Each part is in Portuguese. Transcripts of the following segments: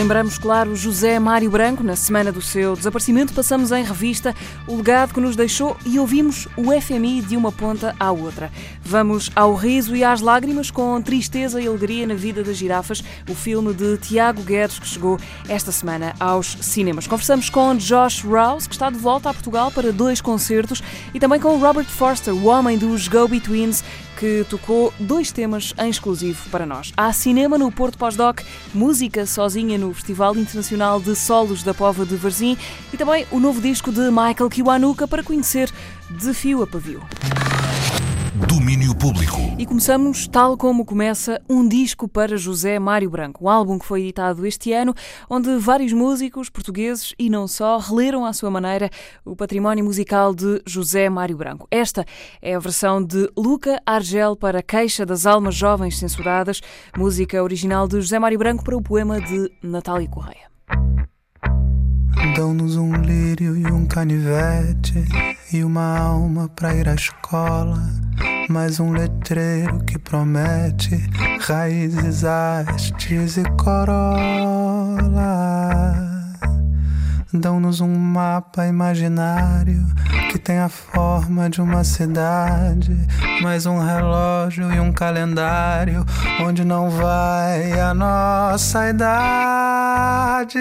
Lembramos, claro, José Mário Branco. Na semana do seu desaparecimento, passamos em revista o legado que nos deixou e ouvimos o FMI de uma ponta à outra. Vamos ao riso e às lágrimas com tristeza e alegria na vida das girafas, o filme de Tiago Guedes que chegou esta semana aos cinemas. Conversamos com Josh Rouse, que está de volta a Portugal para dois concertos, e também com Robert Forster, o homem dos Go-Betweens, que tocou dois temas em exclusivo para nós. Há cinema no Porto Pós-Doc, música sozinha no Festival Internacional de Solos da Pova de Varzim e também o novo disco de Michael Kiwanuka para conhecer de fio a pavio. Domínio Público. E começamos tal como começa um disco para José Mário Branco, um álbum que foi editado este ano, onde vários músicos portugueses e não só releram à sua maneira o património musical de José Mário Branco. Esta é a versão de Luca Argel para Queixa das Almas Jovens Censuradas, música original de José Mário Branco para o poema de Natália Correia. Dão-nos um lírio e um canivete e uma alma para ir à escola. Mais um letreiro que promete raízes, hastes e corola. Dão-nos um mapa imaginário que tem a forma de uma cidade, mais um relógio e um calendário onde não vai a nossa idade.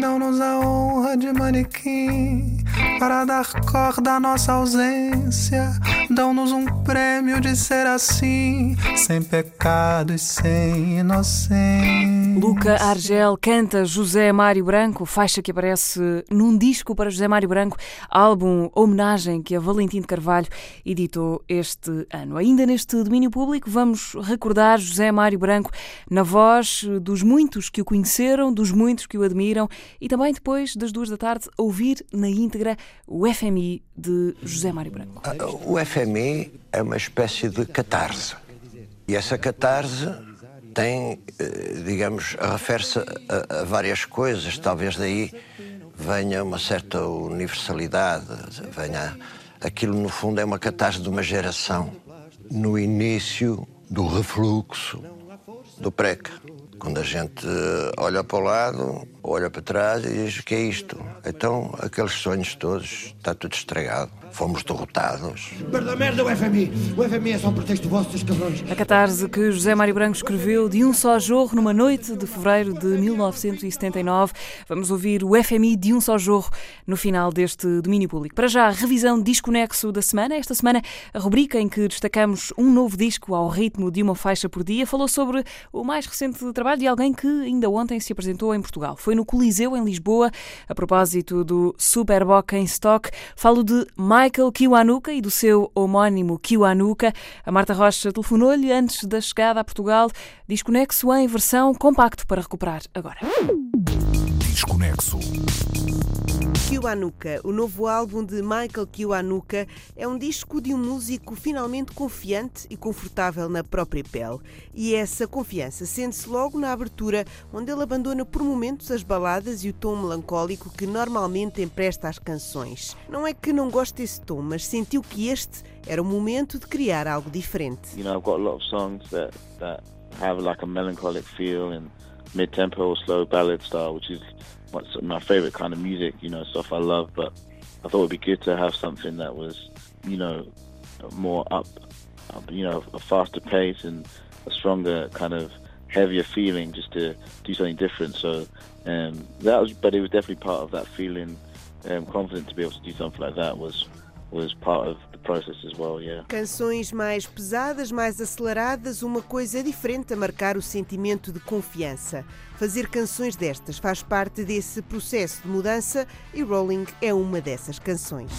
Dão-nos a honra de manequim para dar corda à nossa ausência. Dão-nos um prêmio de ser assim, sem pecado e sem inocência. Luca Argel canta José Mário Branco, faixa que aparece num disco para José Mário Branco, álbum homenagem que a Valentim de Carvalho editou este ano. Ainda neste domínio público, vamos recordar José Mário Branco na voz dos muitos que o conheceram, dos muitos que o admiram e também depois das duas da tarde ouvir na íntegra o FMI de José Mário Branco. O FMI é uma espécie de catarse. E essa catarse tem, digamos, refere-se a, a, várias coisas. Talvez daí venha uma certa universalidade, venha aquilo no fundo é uma catarse de uma geração no início do refluxo do PREC. Quando a gente olha para o lado, olha para trás e diz: o que é isto? Então, aqueles sonhos todos, está tudo estragado. Fomos derrotados. Merda, merda, o FMI! O FMI é só um pretexto vosso, seus cabrões. A catarse que José Mário Branco escreveu de um só jorro numa noite de fevereiro de 1979. Vamos ouvir o FMI de um só jorro no final deste domínio público. Para já, revisão desconexo da semana. Esta semana, a rubrica em que destacamos um novo disco ao ritmo de uma faixa por dia falou sobre o mais recente trabalho de alguém que ainda ontem se apresentou em Portugal. Foi no Coliseu, em Lisboa, a propósito do Superboc em Stock. Falo de Michael Kiwanuka e do seu homónimo Kiwanuka. A Marta Rocha telefonou-lhe antes da chegada a Portugal. Desconexo em versão compacto para recuperar agora. Desconexo. Kiwanuka, o novo álbum de Michael Kiwanuka, é um disco de um músico finalmente confiante e confortável na própria pele. E essa confiança sente-se logo na abertura, onde ele abandona por momentos as baladas e o tom melancólico que normalmente empresta às canções. Não é que não goste desse tom, mas sentiu que este era o momento de criar algo diferente. You know, I've got a lot of songs that, that have like a melancholic feel and mid-tempo slow ballad style, which is my favorite kind of music, you know, stuff I love. But I thought it'd be good to have something that was, you know, more up, up, you know, a faster pace and a stronger kind of heavier feeling, just to do something different. So um, that was, but it was definitely part of that feeling. Um, confident to be able to do something like that was was part of well, yeah. Canções mais pesadas, mais aceleradas, uma coisa diferente a marcar o sentimento de confiança. Fazer canções destas faz parte desse processo de mudança e Rolling é uma dessas canções.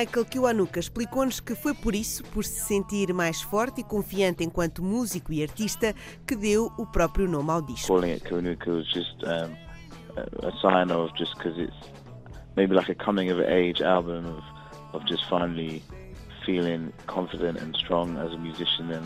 Michael Kiwanuka explicou-nos que foi por isso, por se sentir mais forte e confiante enquanto músico e artista, que deu o próprio nome ao disco. Calling it Kanuka was just um, a, a sign of just because it's maybe like a coming of age album of, of just finally feeling confident and strong as a musician and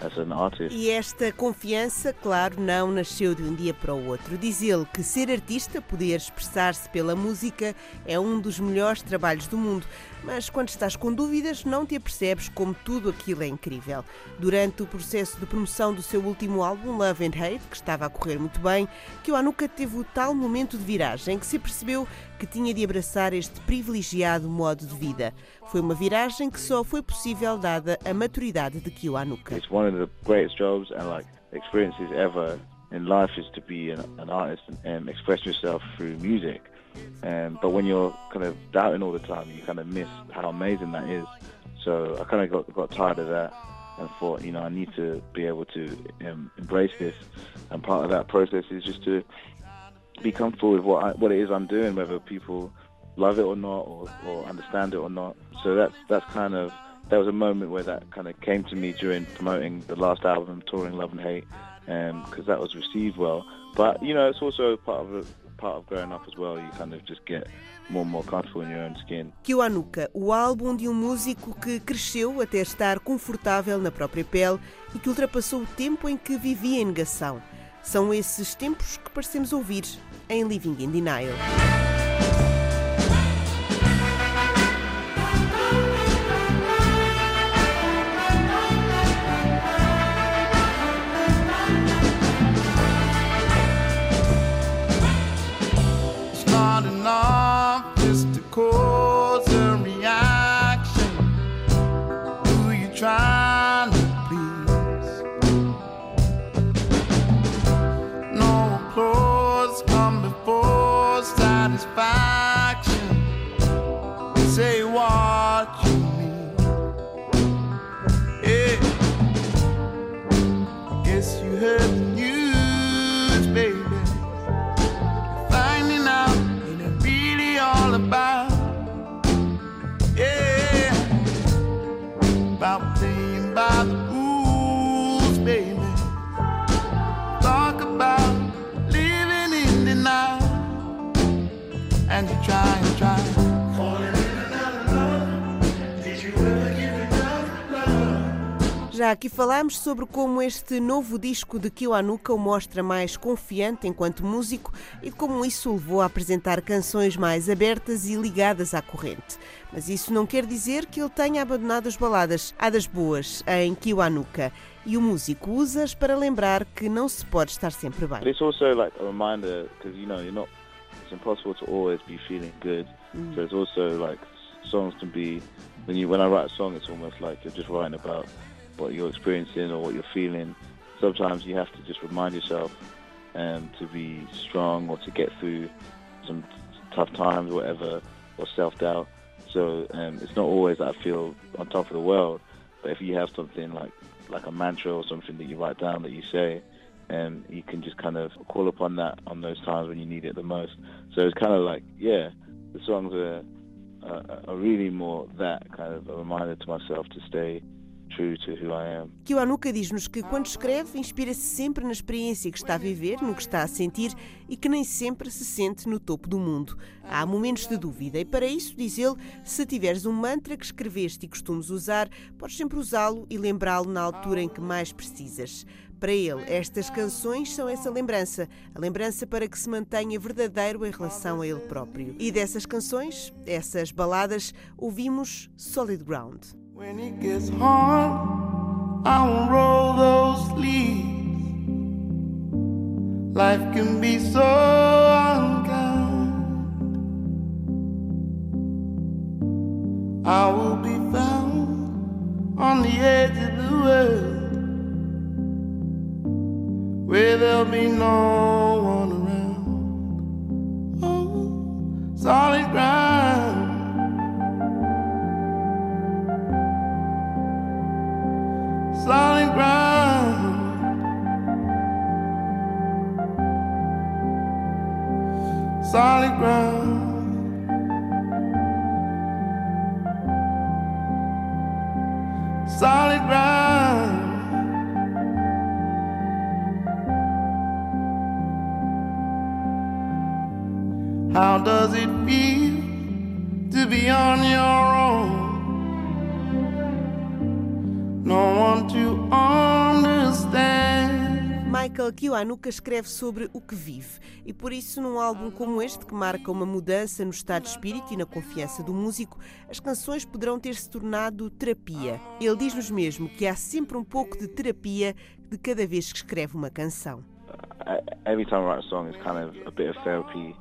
as an artist. E esta confiança, claro, não nasceu de um dia para o outro. Diz ele que ser artista, poder expressar-se pela música, é um dos melhores trabalhos do mundo. Mas quando estás com dúvidas, não te apercebes como tudo aquilo é incrível. Durante o processo de promoção do seu último álbum, Love and Hate, que estava a correr muito bem, que o Anuka teve o tal momento de viragem que se percebeu que tinha de abraçar este privilegiado modo de vida. Foi uma viragem que só foi possível dada a maturidade de Kiwanuka. It's one of the greatest jobs and like experiences ever in life is to be an, an artist and, and express yourself through music. Um, but when you're kind of doubting all the time, you kind of miss how amazing that is. So I kind of got, got tired of that and thought, you know, I need to be able to um, embrace this. And part of that process is just to be comfortable with what I, what it is I'm doing, whether people love it or not, or, or understand it or not. So that's that's kind of there was a moment where that kind of came to me during promoting the last album, touring Love and Hate, because that was received well. But you know, it's also part of Kiwanuka, o álbum de um músico que cresceu até estar confortável na própria pele e que ultrapassou o tempo em que vivia em negação. São esses tempos que parecemos ouvir em Living in Denial. Já aqui falámos sobre como este novo disco de Kiwanuka o mostra mais confiante enquanto músico e de como isso o levou a apresentar canções mais abertas e ligadas à corrente. Mas isso não quer dizer que ele tenha abandonado as baladas. Há das boas em Kiwanuka e o músico usa-as para lembrar que não se pode estar sempre bem. it's also like a reminder because you know you're not. It's impossible to always be feeling good. So it's also like songs can be when you when I write a song, it's almost like you're just writing about what you're experiencing or what you're feeling. Sometimes you have to just remind yourself um, to be strong or to get through some tough times, or whatever, or self doubt. So um, it's not always that I feel on top of the world, but if you have something like like a mantra or something that you write down that you say, and you can just kind of call upon that on those times when you need it the most. So it's kind of like, yeah, the songs are a, a really more that kind of a reminder to myself to stay Kiwanuka diz-nos que quando escreve inspira-se sempre na experiência que está a viver, no que está a sentir e que nem sempre se sente no topo do mundo. Há momentos de dúvida e para isso, diz ele, se tiveres um mantra que escreveste e costumes usar, podes sempre usá-lo e lembrá-lo na altura em que mais precisas. Para ele, estas canções são essa lembrança, a lembrança para que se mantenha verdadeiro em relação a ele próprio. E dessas canções, essas baladas, ouvimos Solid Ground. When it gets hard, I won't roll those sleeves. Life can be so unkind. I will be found on the edge of the world where there'll be no one around. Oh, solid ground. Solid ground. Solid ground. Solid ground. How does it feel to be on your own? No one to understand. Michael Kiwanuka escreve sobre o que vive e por isso num álbum como este que marca uma mudança no estado de espírito e na confiança do músico, as canções poderão ter se tornado terapia. Ele diz-nos mesmo que há sempre um pouco de terapia de cada vez que escreve uma canção. Every time I write a song, it's kind of a bit of therapy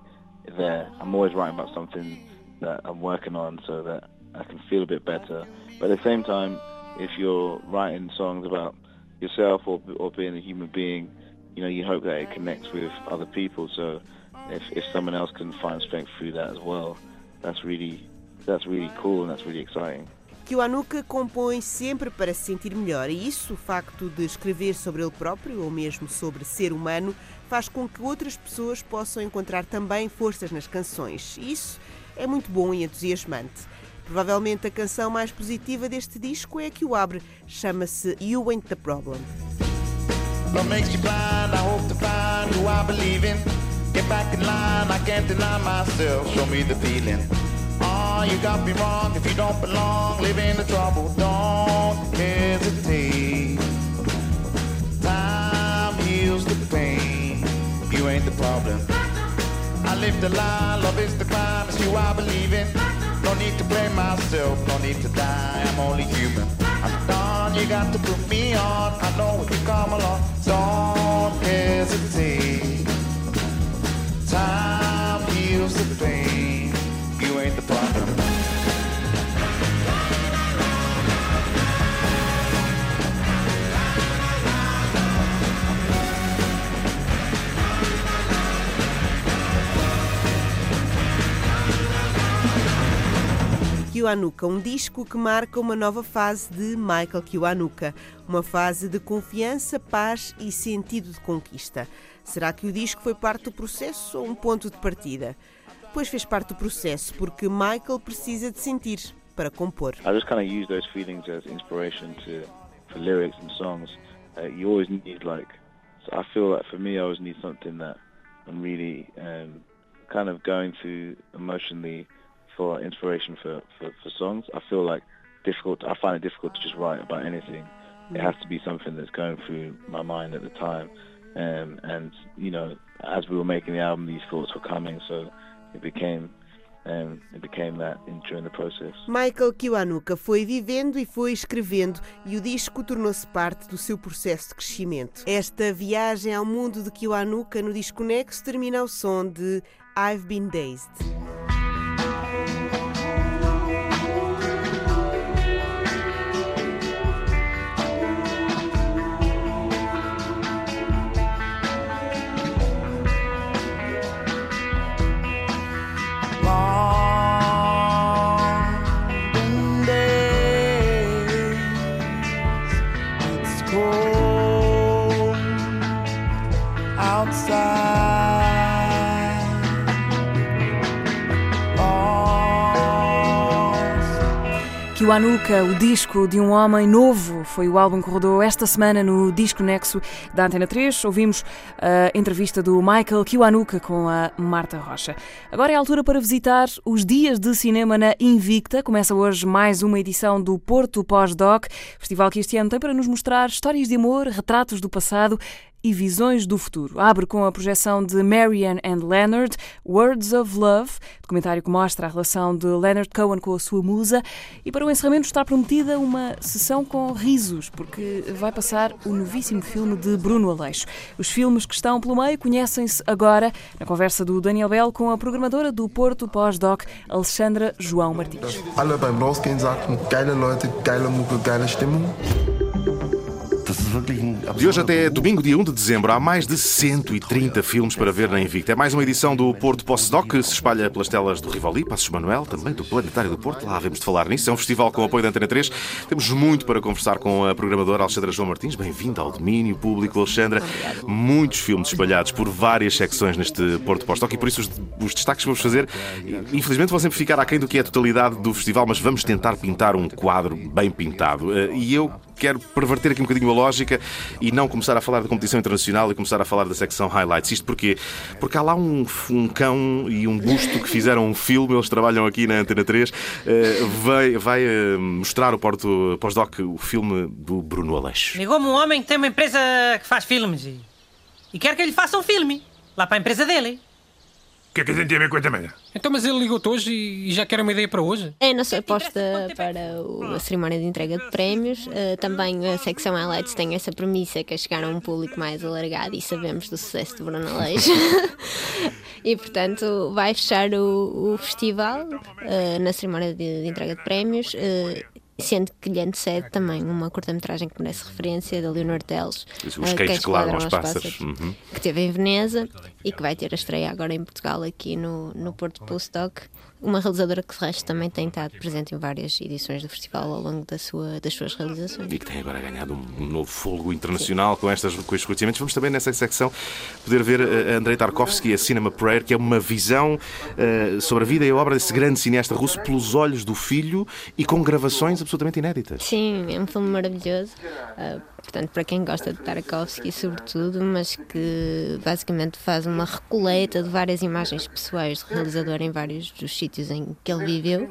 there. I'm always writing about something that I'm working on so that I can feel a bit better. But at the same time, if you're writing songs about yourself or, or being a human being, you know, you hope that it connects with other people. So if, if someone else can find strength through that as well, that's really, that's really cool and that's really exciting. Kiwanuka compõe sempre para se sentir melhor e isso, o facto de escrever sobre ele próprio ou mesmo sobre ser humano, faz com que outras pessoas possam encontrar também forças nas canções. Isso é muito bom e entusiasmante. Provavelmente a canção mais positiva deste disco é a que o abre, chama-se You Ain't the Problem. Pain. You ain't the problem. I live the lie, love is the crime. It's you I believe in. No need to blame myself, no need to die. I'm only human. I'm done, you got to put me on. I know if you come along, don't hesitate. Time heals the pain. Kiwanuka, um disco que marca uma nova fase de Michael Kiwanuka, uma fase de confiança, paz e sentido de conquista. Será que o disco foi parte do processo ou um ponto de partida? Pois fez parte do processo, porque Michael precisa de sentir para compor. I just kind of use those feelings as inspiration to for lyrics and songs. Uh, you always need like, so I feel like for me, I always need something that I'm really um, kind of going through emotionally for inspiration for, for, for songs. I feel like difficult. I find it difficult to just write about anything. It has to be something that's going through my mind at the time. Um, and you know, as we were making the album, these thoughts were coming, so it became um, it became that in, during the process. Michael Kiwanuka foi vivendo e foi escrevendo e o disco tornou-se parte do seu processo de crescimento. Esta viagem ao mundo de Kiwanuka no disco Nexo termina ao som de I've Been Dazed. Kiwanuka, o disco de um homem novo, foi o álbum que rodou esta semana no Disco Nexo da Antena 3. Ouvimos a entrevista do Michael Kiwanuka com a Marta Rocha. Agora é a altura para visitar os dias de cinema na Invicta. Começa hoje mais uma edição do Porto Pós-Doc, festival que este ano tem para nos mostrar histórias de amor, retratos do passado e Visões do Futuro. Abre com a projeção de Marianne and Leonard, Words of Love, documentário que mostra a relação de Leonard Cohen com a sua musa. E para o encerramento está prometida uma sessão com risos, porque vai passar o novíssimo filme de Bruno Aleixo. Os filmes que estão pelo meio conhecem-se agora na conversa do Daniel Bell com a programadora do Porto Pós-Doc, Alexandra João Martins. Alle beim geile Leute, geile Mucke, geile Stimmung. De hoje até domingo, dia 1 de dezembro, há mais de 130 filmes para ver na Invicta. É mais uma edição do Porto Postdoc que se espalha pelas telas do Rivoli, Passos Manuel, também do Planetário do Porto. Lá havemos de falar nisso. É um festival com apoio da Antena 3. Temos muito para conversar com a programadora Alexandra João Martins. Bem-vinda ao domínio público, Alexandra. Muitos filmes espalhados por várias secções neste Porto Postdoc e por isso os, os destaques que vamos fazer, infelizmente, vão sempre ficar aquém do que é a totalidade do festival, mas vamos tentar pintar um quadro bem pintado. Eh, e eu quero perverter aqui um bocadinho a lógica e não começar a falar da competição internacional e começar a falar da secção Highlights. Isto porquê? Porque há lá um, um cão e um busto que fizeram um filme, eles trabalham aqui na Antena 3, uh, eh, vai, vai uh, mostrar o Porto Pós-Doc o filme do Bruno Aleixo. Ligou-me um homem que tem uma empresa que faz filmes e, e quer que ele faça um filme lá para a empresa dele. Que é que a gente tem a ver com a também? Então, mas ele ligou-te hoje e já quer uma ideia para hoje? É a nossa aposta para o, a cerimónia de entrega de prémios. Uh, também a secção Highlights tem essa premissa que é chegar a um público mais alargado e sabemos do sucesso do Bruno Aleixo. e, portanto, vai fechar o, o festival uh, na cerimónia de, de, entrega de prémios. Uh, Sendo que lhe antecede também uma curta-metragem que merece referência da Leonor Teles, Os uh, que, que ladram aos pássaros, pássaros uhum. que teve em Veneza e que vai ter a estreia agora em Portugal, aqui no, no Porto Postdoc uma realizadora que, de resto, também tem estado presente em várias edições do festival ao longo da sua, das suas realizações. E que tem agora ganhado um novo fôlego internacional com, estas, com estes conhecimentos. Vamos também, nessa secção, poder ver uh, Andrei Tarkovsky, a Cinema Prayer, que é uma visão uh, sobre a vida e a obra desse grande cineasta russo pelos olhos do filho e com gravações absolutamente inéditas. Sim, é um filme maravilhoso. Uh, portanto, para quem gosta de Tarkovsky, sobretudo, mas que basicamente faz uma recoleta de várias imagens pessoais do realizador em vários dos sítios em que ele viveu.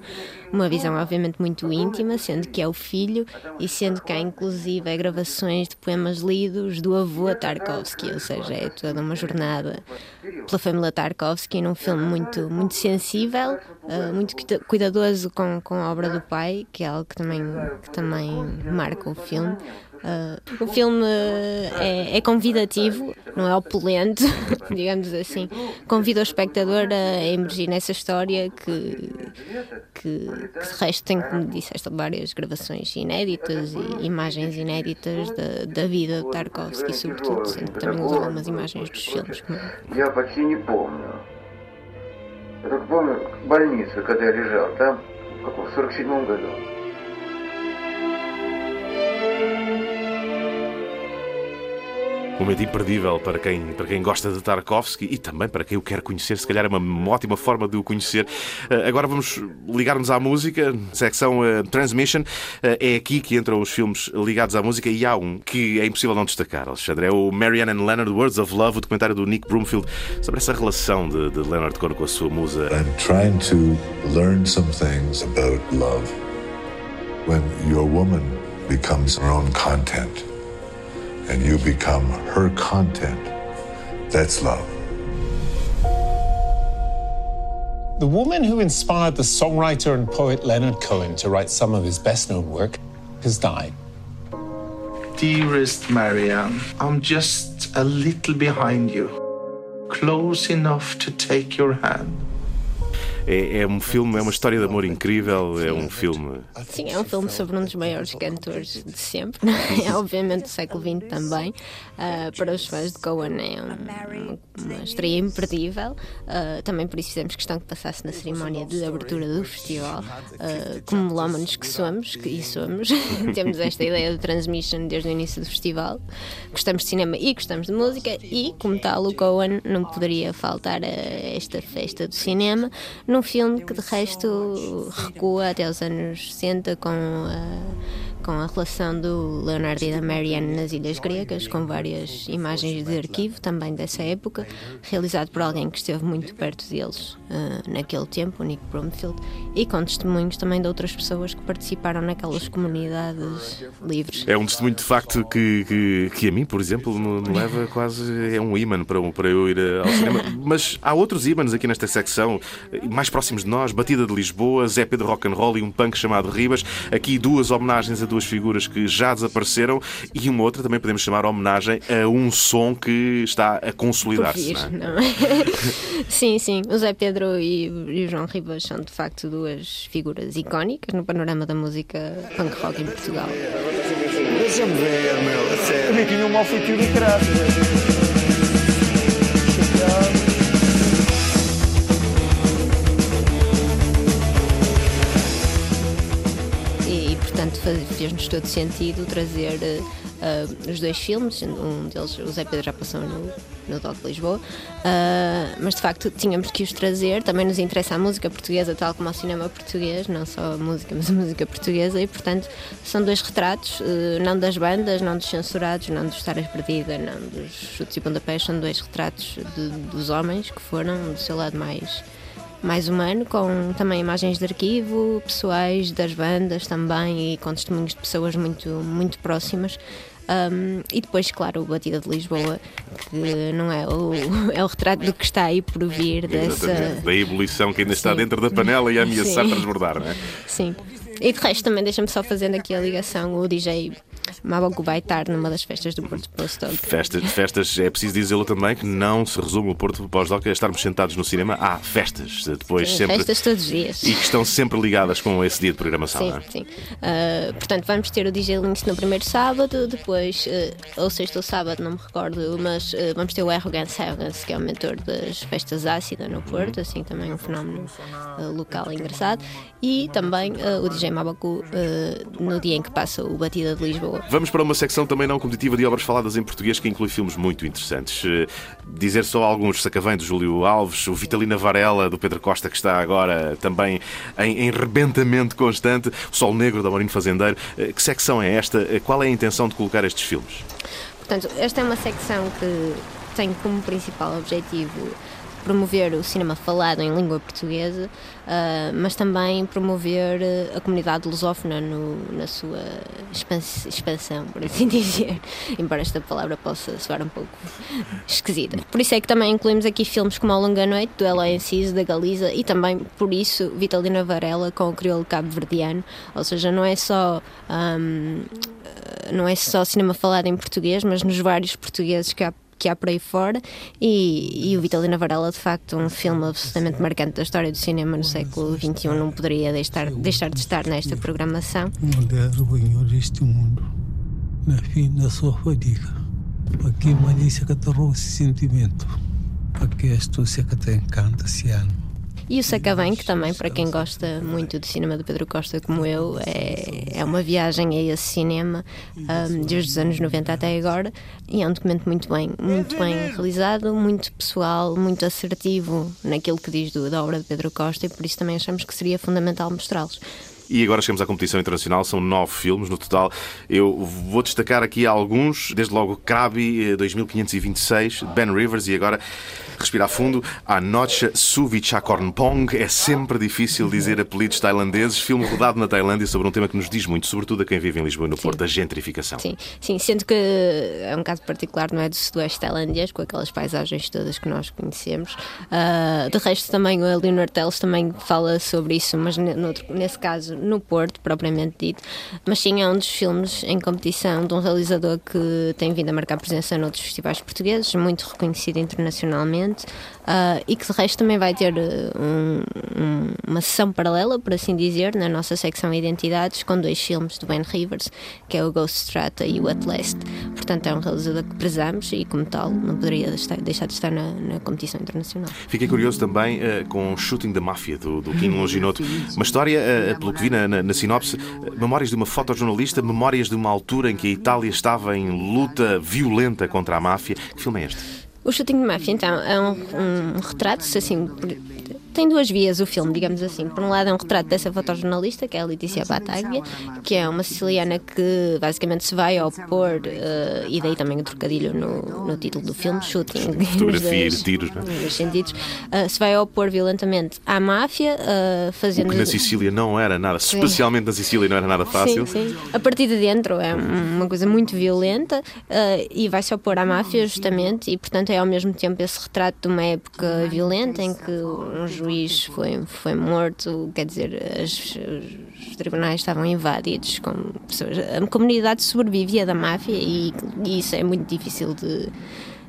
Uma visão, obviamente, muito íntima, sendo que é o filho e sendo que há, inclusive, gravações de poemas lidos do avô Tarkovsky, ou seja, é toda uma jornada pela família Tarkovsky num filme muito, muito sensível, uh, muito cuidadoso com, com a obra do pai, que é algo que também, que também marca o filme. Uh, o filme é, é, convidativo, não é opulento, digamos assim. Convida o espectador a emergir nessa história que, que, que de resto tem, como disseste, várias gravações inéditas e imagens inéditas da, da vida de Tarkovsky, sobretudo, sendo que também usa algumas imagens dos filmes. Я почти не помню. Я только помню больницу, когда я лежал там, в 47 году. Momento imperdível para quem, para quem gosta de Tarkovsky e também para quem o quer conhecer. Se calhar é uma ótima forma de o conhecer. Uh, agora vamos ligar-nos à música, secção uh, Transmission. Uh, é aqui que entram os filmes ligados à música e há um que é impossível não destacar, Alexandre. É o Marianne and Leonard Words of Love, o documentário do Nick Broomfield sobre essa relação de, de Leonard Cohen com a sua musa. I'm trying to learn some things about love. When your woman becomes her own content. And you become her content. That's love. The woman who inspired the songwriter and poet Leonard Cohen to write some of his best known work has died. Dearest Marianne, I'm just a little behind you, close enough to take your hand. É, é, um filme, é uma história de amor incrível, é um filme. Sim, é um filme sobre um dos maiores cantores de sempre, é obviamente do século XX também. Uh, para os fãs de Cohen é um, uma, estreia imperdível. Uh, também por isso fizemos questão que passasse na cerimónia de abertura do festival. Uh, como melómanos que somos, que e somos, temos esta ideia de transmission desde o início do festival. Gostamos de cinema e gostamos de música, e como tal, o Cohen não poderia faltar a esta festa do cinema. No num filme que de resto recua até os anos 60 com a com a relação do Leonardo e da Marianne nas Ilhas Gregas, com várias imagens de arquivo também dessa época, realizado por alguém que esteve muito perto deles uh, naquele tempo, o Nick Bromfield, e com testemunhos também de outras pessoas que participaram naquelas comunidades livres. É um testemunho de facto que, que, que a mim, por exemplo, me, leva quase. é um imã para, para eu ir ao cinema. Mas há outros ímãs aqui nesta secção, mais próximos de nós: Batida de Lisboa, Zé Pedro Rock and Roll e um punk chamado Ribas. Aqui duas homenagens a duas figuras que já desapareceram e uma outra também podemos chamar homenagem a um som que está a consolidar-se. Não é? sim, sim. O Zé Pedro e, o João Ribas são de facto duas figuras icónicas no panorama da música punk rock em Portugal. Deixa-me ver, meu, a sério. tinha um mau feitio do caralho. fez-nos todo sentido trazer uh, os dois filmes. Um deles, o Zé Pedro, já passou no, no Doc de Lisboa, uh, mas de facto tínhamos que os trazer. Também nos interessa a música portuguesa, tal como o cinema português, não só a música, mas a música portuguesa, e portanto são dois retratos, uh, não das bandas, não dos censurados, não dos Histórias Perdida, não dos chutes e pontapés, são dois retratos de, dos homens que foram do seu lado mais mais humano, com também imagens de arquivo, pessoais das bandas também e com testemunhos de pessoas muito, muito próximas. Um, e depois, claro, o Batida de Lisboa, que não é o, é o retrato do que está aí por vir dessa. Da ebulição que ainda Sim. está dentro da panela e a ameaçar Sim. transbordar, não é? Sim. E de resto, também deixa-me só fazendo aqui a ligação: o DJ Mabogo vai estar numa das festas do Porto Postdoc. Festas, festas, é preciso dizê-lo também que não se resume o Porto Postdoc a estarmos sentados no cinema. Há festas, depois sim, sempre. Festas todos os dias. E que estão sempre ligadas com esse dia de programação. Sim, é? sim. Uh, portanto, vamos ter o DJ Links no primeiro sábado, depois, uh, ou sexta ou sábado, não me recordo, mas uh, vamos ter o Arrogance Arrogance, que é o mentor das festas ácidas no Porto, assim também um fenómeno local engraçado. E também o DJ Mabaku no dia em que passa o Batida de Lisboa. Vamos para uma secção também não competitiva de obras faladas em português que inclui filmes muito interessantes. Eh, dizer só alguns: Sacavém do Júlio Alves, o Vitalina Varela do Pedro Costa, que está agora também em, em rebentamento constante, o Sol Negro do Amorim Fazendeiro. Eh, que secção é esta? Eh, qual é a intenção de colocar estes filmes? Portanto, esta é uma secção que tem como principal objetivo promover o cinema falado em língua portuguesa, uh, mas também promover ah, a comunidade lusófona no, na sua expansão, por assim dizer, embora esta palavra possa soar um pouco esquisita. Por isso é que também incluímos aqui filmes como A Longa Noite, do Eloy Enciso, da Galiza, e também, por isso, Vitalina Varela com o crioulo cabo-verdiano, ou seja, não é só... Um, não é só cinema falado em português, mas nos vários portugueses que há que há por aí fora. E, e o Vitalina Varela, de facto, um filme absolutamente marcante da história do cinema no século XXI, não poderia deixar, deixar de estar nesta programação. Mulher, banho deste mundo, na fim da sua fadiga, que malícia que trouxe sentimento, para que astúcia que te encanta esse ano. E o que também, para quem gosta muito do cinema do Pedro Costa como eu, é, é uma viagem a esse cinema um, desde os anos 90 até agora. E é um documento muito bem, muito bem realizado, muito pessoal, muito assertivo naquilo que diz do, da obra de Pedro Costa e por isso também achamos que seria fundamental mostrá-los. E agora chegamos à competição internacional, são nove filmes no total. Eu vou destacar aqui alguns, desde logo Krabi 2526, Ben Rivers e agora respirar fundo. A Noche Suvichakornpong. É sempre difícil dizer apelidos tailandeses. Filme rodado na Tailândia sobre um tema que nos diz muito, sobretudo a quem vive em Lisboa e no Porto, a gentrificação. Sim, sim, sendo que é um caso particular, não é do sudoeste tailandês, com aquelas paisagens todas que nós conhecemos. Uh, de resto, também o Leonard Teles também fala sobre isso, mas nesse caso no Porto, propriamente dito. Mas sim, é um dos filmes em competição de um realizador que tem vindo a marcar presença noutros festivais portugueses, muito reconhecido internacionalmente uh, e que de resto também vai ter ah, um, um, uma sessão paralela, por assim dizer, na nossa secção Identidades, com dois filmes do Ben Rivers, que é o Ghost Strata e o At Last. Portanto, é um realizador que prezamos e, como tal, não poderia deixar de estar na, na competição internacional. Fiquei curioso também uh, com Shooting da Máfia, do, do Kim Longinoto. Uma história, uh, pelo que vi na, na, na sinopse, memórias de uma fotojornalista, memórias de uma altura em que a Itália estava em luta violenta contra a máfia. Que filme é este? O Shooting de Máfia, então, é um, um retrato, assim tem duas vias o filme, digamos assim. Por um lado é um retrato dessa fotojornalista, que é a Letícia Bataglia, que é uma siciliana que basicamente se vai opor, uh, e daí também o trocadilho no, no título do filme, Shooting. Fotografia e tiros, é? sentidos. Uh, se vai opor violentamente à máfia, uh, fazendo... O que na Sicília não era nada, sim. especialmente na Sicília não era nada fácil. Sim, sim. A partir de dentro é uma coisa muito violenta e vai se opor à máfia justamente, e portanto é ao mesmo tempo esse retrato de uma época violenta em que um juiz foi, foi morto, quer dizer, as, os tribunais estavam invadidos com pessoas. A comunidade sobrevivia da máfia e, e isso é muito difícil de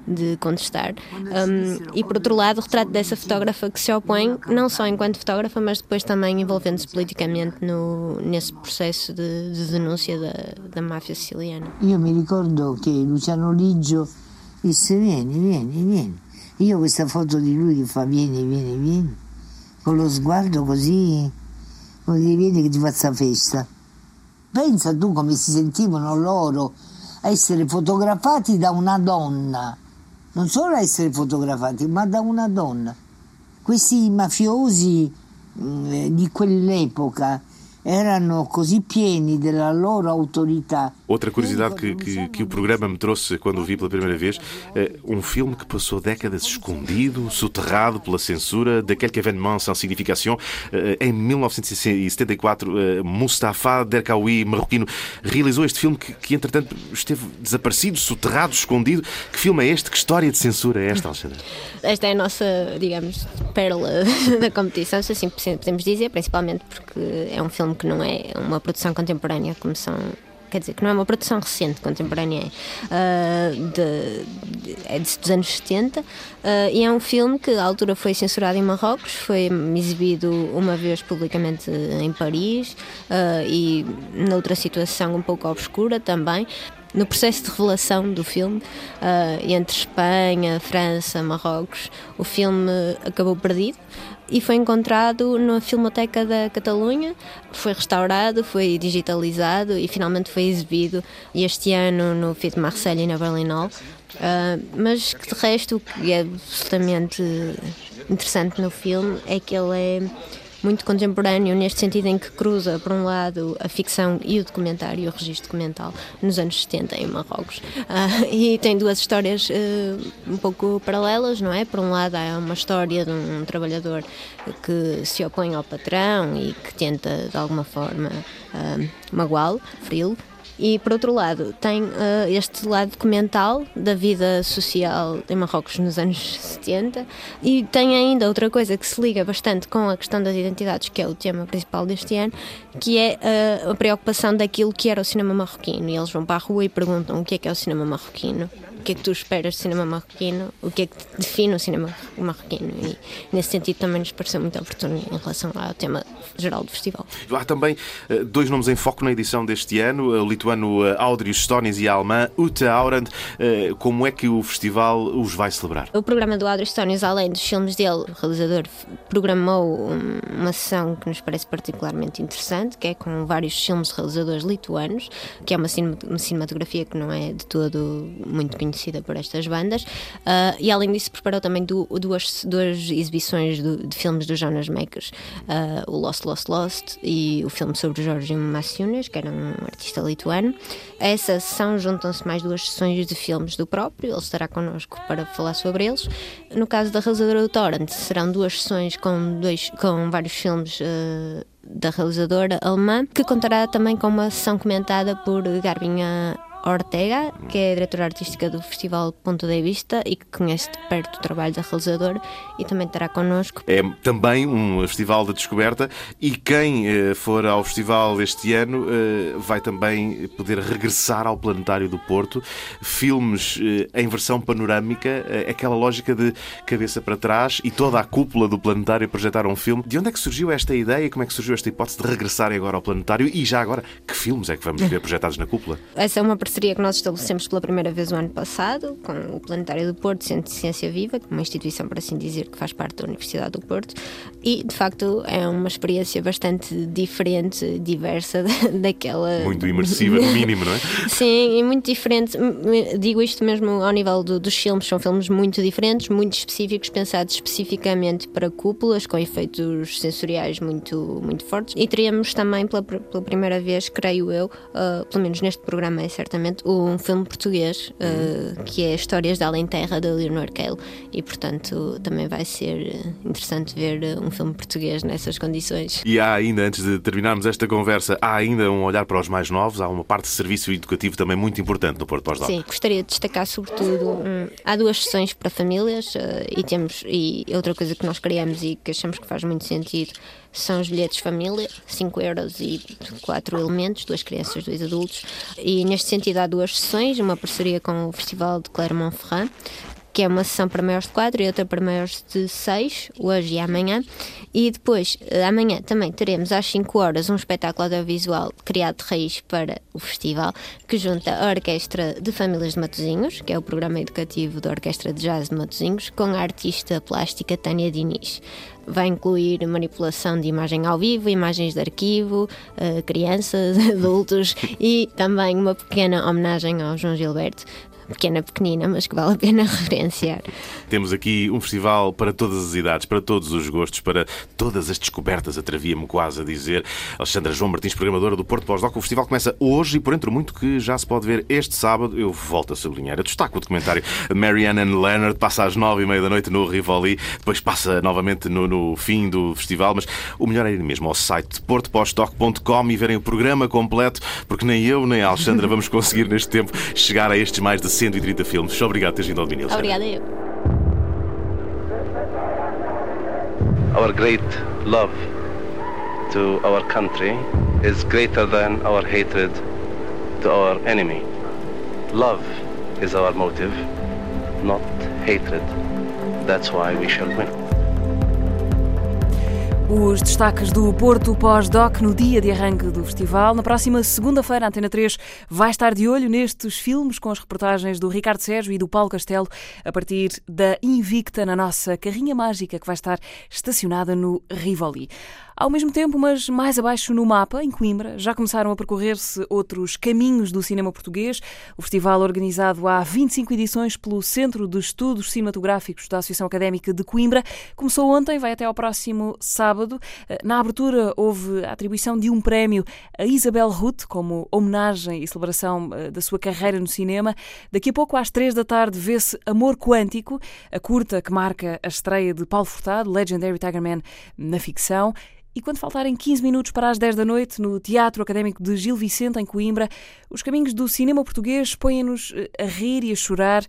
de contestar. Um, e por outro lado, o retrato dessa fotógrafa que se opõe, não só enquanto fotógrafa, mas depois também envolvendo-se politicamente no, nesse processo de, de denúncia da, da máfia siciliana. Eu me ricordo que Luciano Ligio disse: Vieni, vieni, vieni. Io questa foto di lui che fa vieni, vieni, vieni, con lo sguardo così, come dire, vieni che ti faccia festa. Pensa tu come si sentivano loro a essere fotografati da una donna, non solo a essere fotografati, ma da una donna. Questi mafiosi mh, di quell'epoca erano così pieni della loro autorità. Outra curiosidade que, que, que, o programa me trouxe quando o vi pela primeira vez, é um filme que passou décadas escondido, soterrado pela censura, daquele événement sans signification. Eh, em 1974, eh, Mustafa Derkaoui, marroquino, realizou este filme que, que, entretanto, esteve desaparecido, soterrado, escondido. Que filme é este? Que história de censura é esta, Alexandre? Esta é a nossa, digamos, pérola da competição, se assim podemos dizer, principalmente porque é um filme que não é uma produção contemporânea, como são quer dizer, que não é uma produção recente, contemporânea, uh, de, de, é dos anos 70, uh, e é um filme que à altura foi censurado em Marrocos, foi exibido uma vez publicamente em Paris uh, e noutra situação um pouco obscura também. No processo de revelação do filme, entre Espanha, França, Marrocos, o filme acabou perdido e foi encontrado na Filmoteca da Catalunha, foi restaurado, foi digitalizado e finalmente foi exibido este ano no FIT Marseille e na Berlinale. Uh, mas que de resto o que é absolutamente interessante no filme é que ele é muito contemporâneo, neste sentido em que cruza, por um lado, a ficção e o documentário, o registro documental, nos anos 70 em Marrocos. Uh, e tem duas histórias uh, um pouco paralelas, não é? Por um lado, há uma história de um trabalhador que se opõe ao patrão e que tenta, de alguma forma, uh, magoá-lo, feri-lo. E, por outro lado, tem uh, este lado documental da vida social em Marrocos nos anos 70 e tem ainda outra coisa que se liga bastante com a questão das identidades, que é o tema principal deste ano, que é uh, a preocupação daquilo que era o cinema marroquino. E eles vão para a rua e perguntam o que é que é o cinema marroquino o que é que tu esperas de cinema marroquino, o que é que define o cinema marroquino. E nesse sentido também nos pareceu muito oportuno em relação ao tema geral do festival. Há também uh, dois nomes em foco na edição deste ano, o lituano Audrius Stonis e a alemã Ute Aurand. Como é que o festival os vai celebrar? O programa do Audrius Stonis, além dos filmes dele, o realizador programou uma sessão que nos parece particularmente interessante, que é com vários filmes de realizadores lituanos, que é uma, cinematografia que não é de todo muito conhecida conhecida por estas bandas. Uh, e além disso, preparou também du duas, duas exibições do, de filmes do Jonas Makers: uh, o Lost, Lost, Lost e o filme sobre Jorge Maciunas, que era um artista lituano. A essa sessão juntam-se mais duas sessões de filmes do próprio, ele estará connosco para falar sobre eles. No caso da realizadora do Torrent, serão duas sessões com, dois, com vários filmes. Uh, da realizadora alemã, que contará também com uma sessão comentada por Garbinha Ortega, que é a diretora artística do Festival Ponto de Vista e que conhece de perto o trabalho da realizadora e também estará connosco. É também um festival de descoberta e quem eh, for ao festival este ano eh, vai também poder regressar ao Planetário do Porto. Filmes eh, em versão panorâmica, aquela lógica de cabeça para trás e toda a cúpula do Planetário projetar um filme. De onde é que surgiu esta ideia? Como é que surgiu esta hipótese de regressarem agora ao Planetário? E já agora, que filmes é que vamos ver projetados na cúpula? Essa é uma parceria que nós estabelecemos pela primeira vez o ano passado com o Planetário do Porto, Centro de Ciência Viva, uma instituição, por assim dizer, que faz parte da Universidade do Porto, e de facto é uma experiência bastante diferente, diversa daquela. Muito imersiva, no mínimo, não é? Sim, e muito diferente. Digo isto mesmo ao nível do, dos filmes, são filmes muito diferentes, muito específicos, pensados especificamente para cúpulas, com efeitos sensoriais muito, muito fortes. E teríamos também, pela, pela primeira vez, creio eu, uh, pelo menos neste programa é certamente, um filme português, uh, que é Histórias da Além Terra, da Leonor Cale. E portanto também vai ser interessante ver um filme português nessas condições. E há ainda, antes de terminarmos esta conversa, há ainda um olhar para os mais novos, há uma parte de serviço educativo também muito importante no Porto Pós-Doc. Sim, gostaria de destacar sobretudo, hum, há duas sessões para famílias uh, e temos, e outra coisa que nós criamos e que achamos que faz muito sentido são os bilhetes família, 5 euros e 4 elementos, duas crianças, dois adultos. E neste sentido há duas sessões, uma parceria com o Festival de Clermont-Ferrand, que é uma sessão para maiores de 4 e outra para maiores de 6, hoje e amanhã. E depois, eh, amanhã também teremos às 5 horas um espetáculo audiovisual criado de raiz para o festival, que junta a Orquestra de Famílias de Matosinhos, que é o programa educativo da Orquestra de Jazz de Matosinhos, com a artista plástica Tânia Diniz vai incluir manipulação de imagem ao vivo, imagens de arquivo, uh, crianças, adultos e também uma pequena homenagem ao João Gilberto, pequena, pequenina, mas que vale a pena referenciar. Temos aqui um festival para todas as idades, para todos os gostos, para todas as descobertas, atrevia-me quase a dizer. Alexandra João Martins, programadora do Porto Pós-Doc. O festival começa hoje e, por entre muito que já se pode ver este sábado, eu volto a sublinhar. Eu destaco o documentário Marianne and Leonard, passa às nove e meia da noite no Rivoli, depois passa novamente no, no fim do festival, mas o melhor é ir mesmo ao site portopostdoc.com e verem o programa completo, porque nem eu nem a Alexandra vamos conseguir neste tempo chegar a estes mais de 130 filmes. Obrigado por teres vindo ao. Obrigada eu. Our great love to our country is greater than our hatred to our enemy. Love is our motive, not hatred. That's why we shall win. Os destaques do Porto Pós-Doc no dia de arranque do festival. Na próxima segunda-feira, a Antena 3 vai estar de olho nestes filmes com as reportagens do Ricardo Sérgio e do Paulo Castelo a partir da Invicta na nossa carrinha mágica que vai estar estacionada no Rivoli. Ao mesmo tempo, mas mais abaixo no mapa, em Coimbra, já começaram a percorrer-se outros caminhos do cinema português. O festival, organizado há 25 edições pelo Centro de Estudos Cinematográficos da Associação Académica de Coimbra, começou ontem, vai até ao próximo sábado. Na abertura, houve a atribuição de um prémio a Isabel Ruth, como homenagem e celebração eh, da sua carreira no cinema. Daqui a pouco, às três da tarde, vê-se Amor Quântico, a curta que marca a estreia de Paulo Furtado, Legendary Tiger Man, na ficção. E quando faltarem 15 minutos para as 10 da noite, no Teatro Académico de Gil Vicente, em Coimbra, os caminhos do cinema português põem-nos eh, a rir e a chorar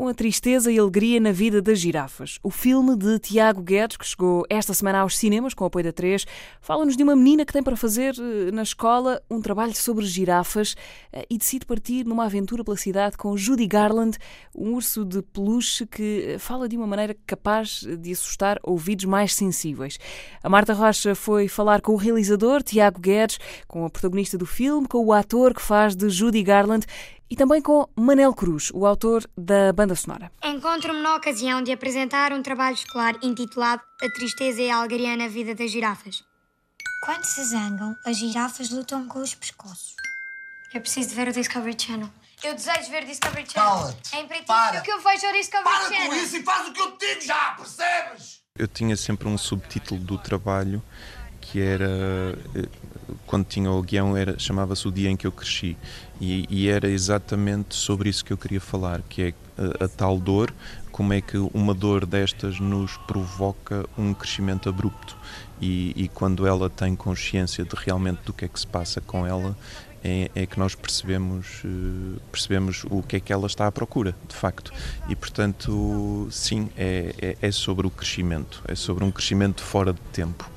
com a tristeza e alegria na vida das girafas. O filme de Tiago Guedes, que chegou esta semana aos cinemas com o apoio da 3, fala-nos de uma menina que tem para fazer eh, na escola um trabalho sobre girafas eh, e decide partir numa aventura pela cidade com Judy Garland, um urso de peluche que eh, fala de uma maneira capaz de assustar ouvidos mais sensíveis. A Marta Rocha foi falar com o realizador Tiago Guedes, com a protagonista do filme, com o ator que faz de Judy Garland e também com Manel Cruz, o autor da banda sonora. Encontro-me na ocasião de apresentar um trabalho escolar intitulado A Tristeza e a Algaria na Vida das Girafas. Quando se zangam, as girafas lutam com os pescoços. É preciso ver o Discovery Channel. Eu desejo ver Discovery Channel. Cala-te. É imperativo Para. que eu veja o Discovery Para Channel. com isso e faz o que eu te digo já, percebes? Eu tinha sempre um subtítulo do trabalho que era eh, quando tinha o guião chamava-se o dia em que eu cresci. E, e, era exatamente sobre isso que eu queria falar que é a, a, tal dor como é que uma dor destas nos provoca um crescimento abrupto. E, e quando ela tem consciência de realmente do que é que se passa com ela é, é, que nós percebemos uh, percebemos o que é que ela está à procura de facto. E portanto sim é, é, é sobre o crescimento é sobre um crescimento fora de tempo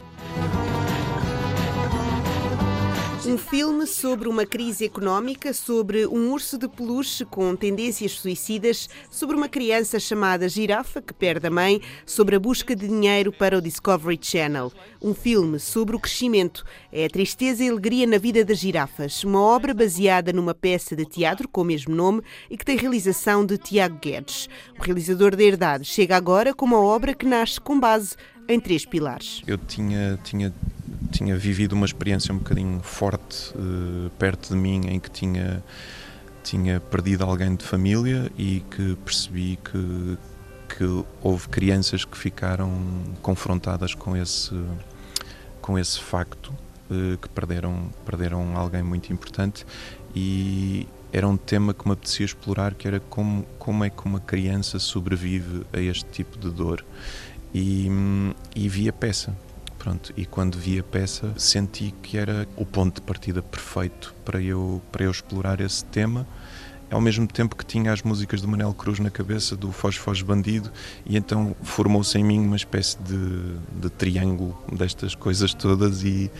Um filme sobre uma crise económica, sobre um urso de peluche com tendências suicidas, sobre uma criança chamada Girafa que perde a mãe, sobre a busca de dinheiro para o Discovery Channel. Um filme sobre o crescimento. É a tristeza e alegria na vida das girafas. Uma obra baseada numa peça de teatro com o mesmo nome e que tem realização de Tiago Guedes. O realizador da Herdade chega agora com uma obra que nasce com base em três pilares. Eu tinha, tinha, tinha vivido uma experiência um bocadinho forte uh, perto de mim em que tinha, tinha perdido alguém de família e que percebi que, que houve crianças que ficaram confrontadas com esse, com esse facto, uh, que perderam, perderam alguém muito importante e era um tema que me apetecia explorar, que era como, como é que uma criança sobrevive a este tipo de dor e, e vi a peça. Pronto, e quando vi a peça senti que era o ponto de partida perfeito para eu, para eu explorar esse tema ao mesmo tempo que tinha as músicas do Manel Cruz na cabeça, do Foz Foz Bandido, e então formou-se em mim uma espécie de, de triângulo destas coisas todas e,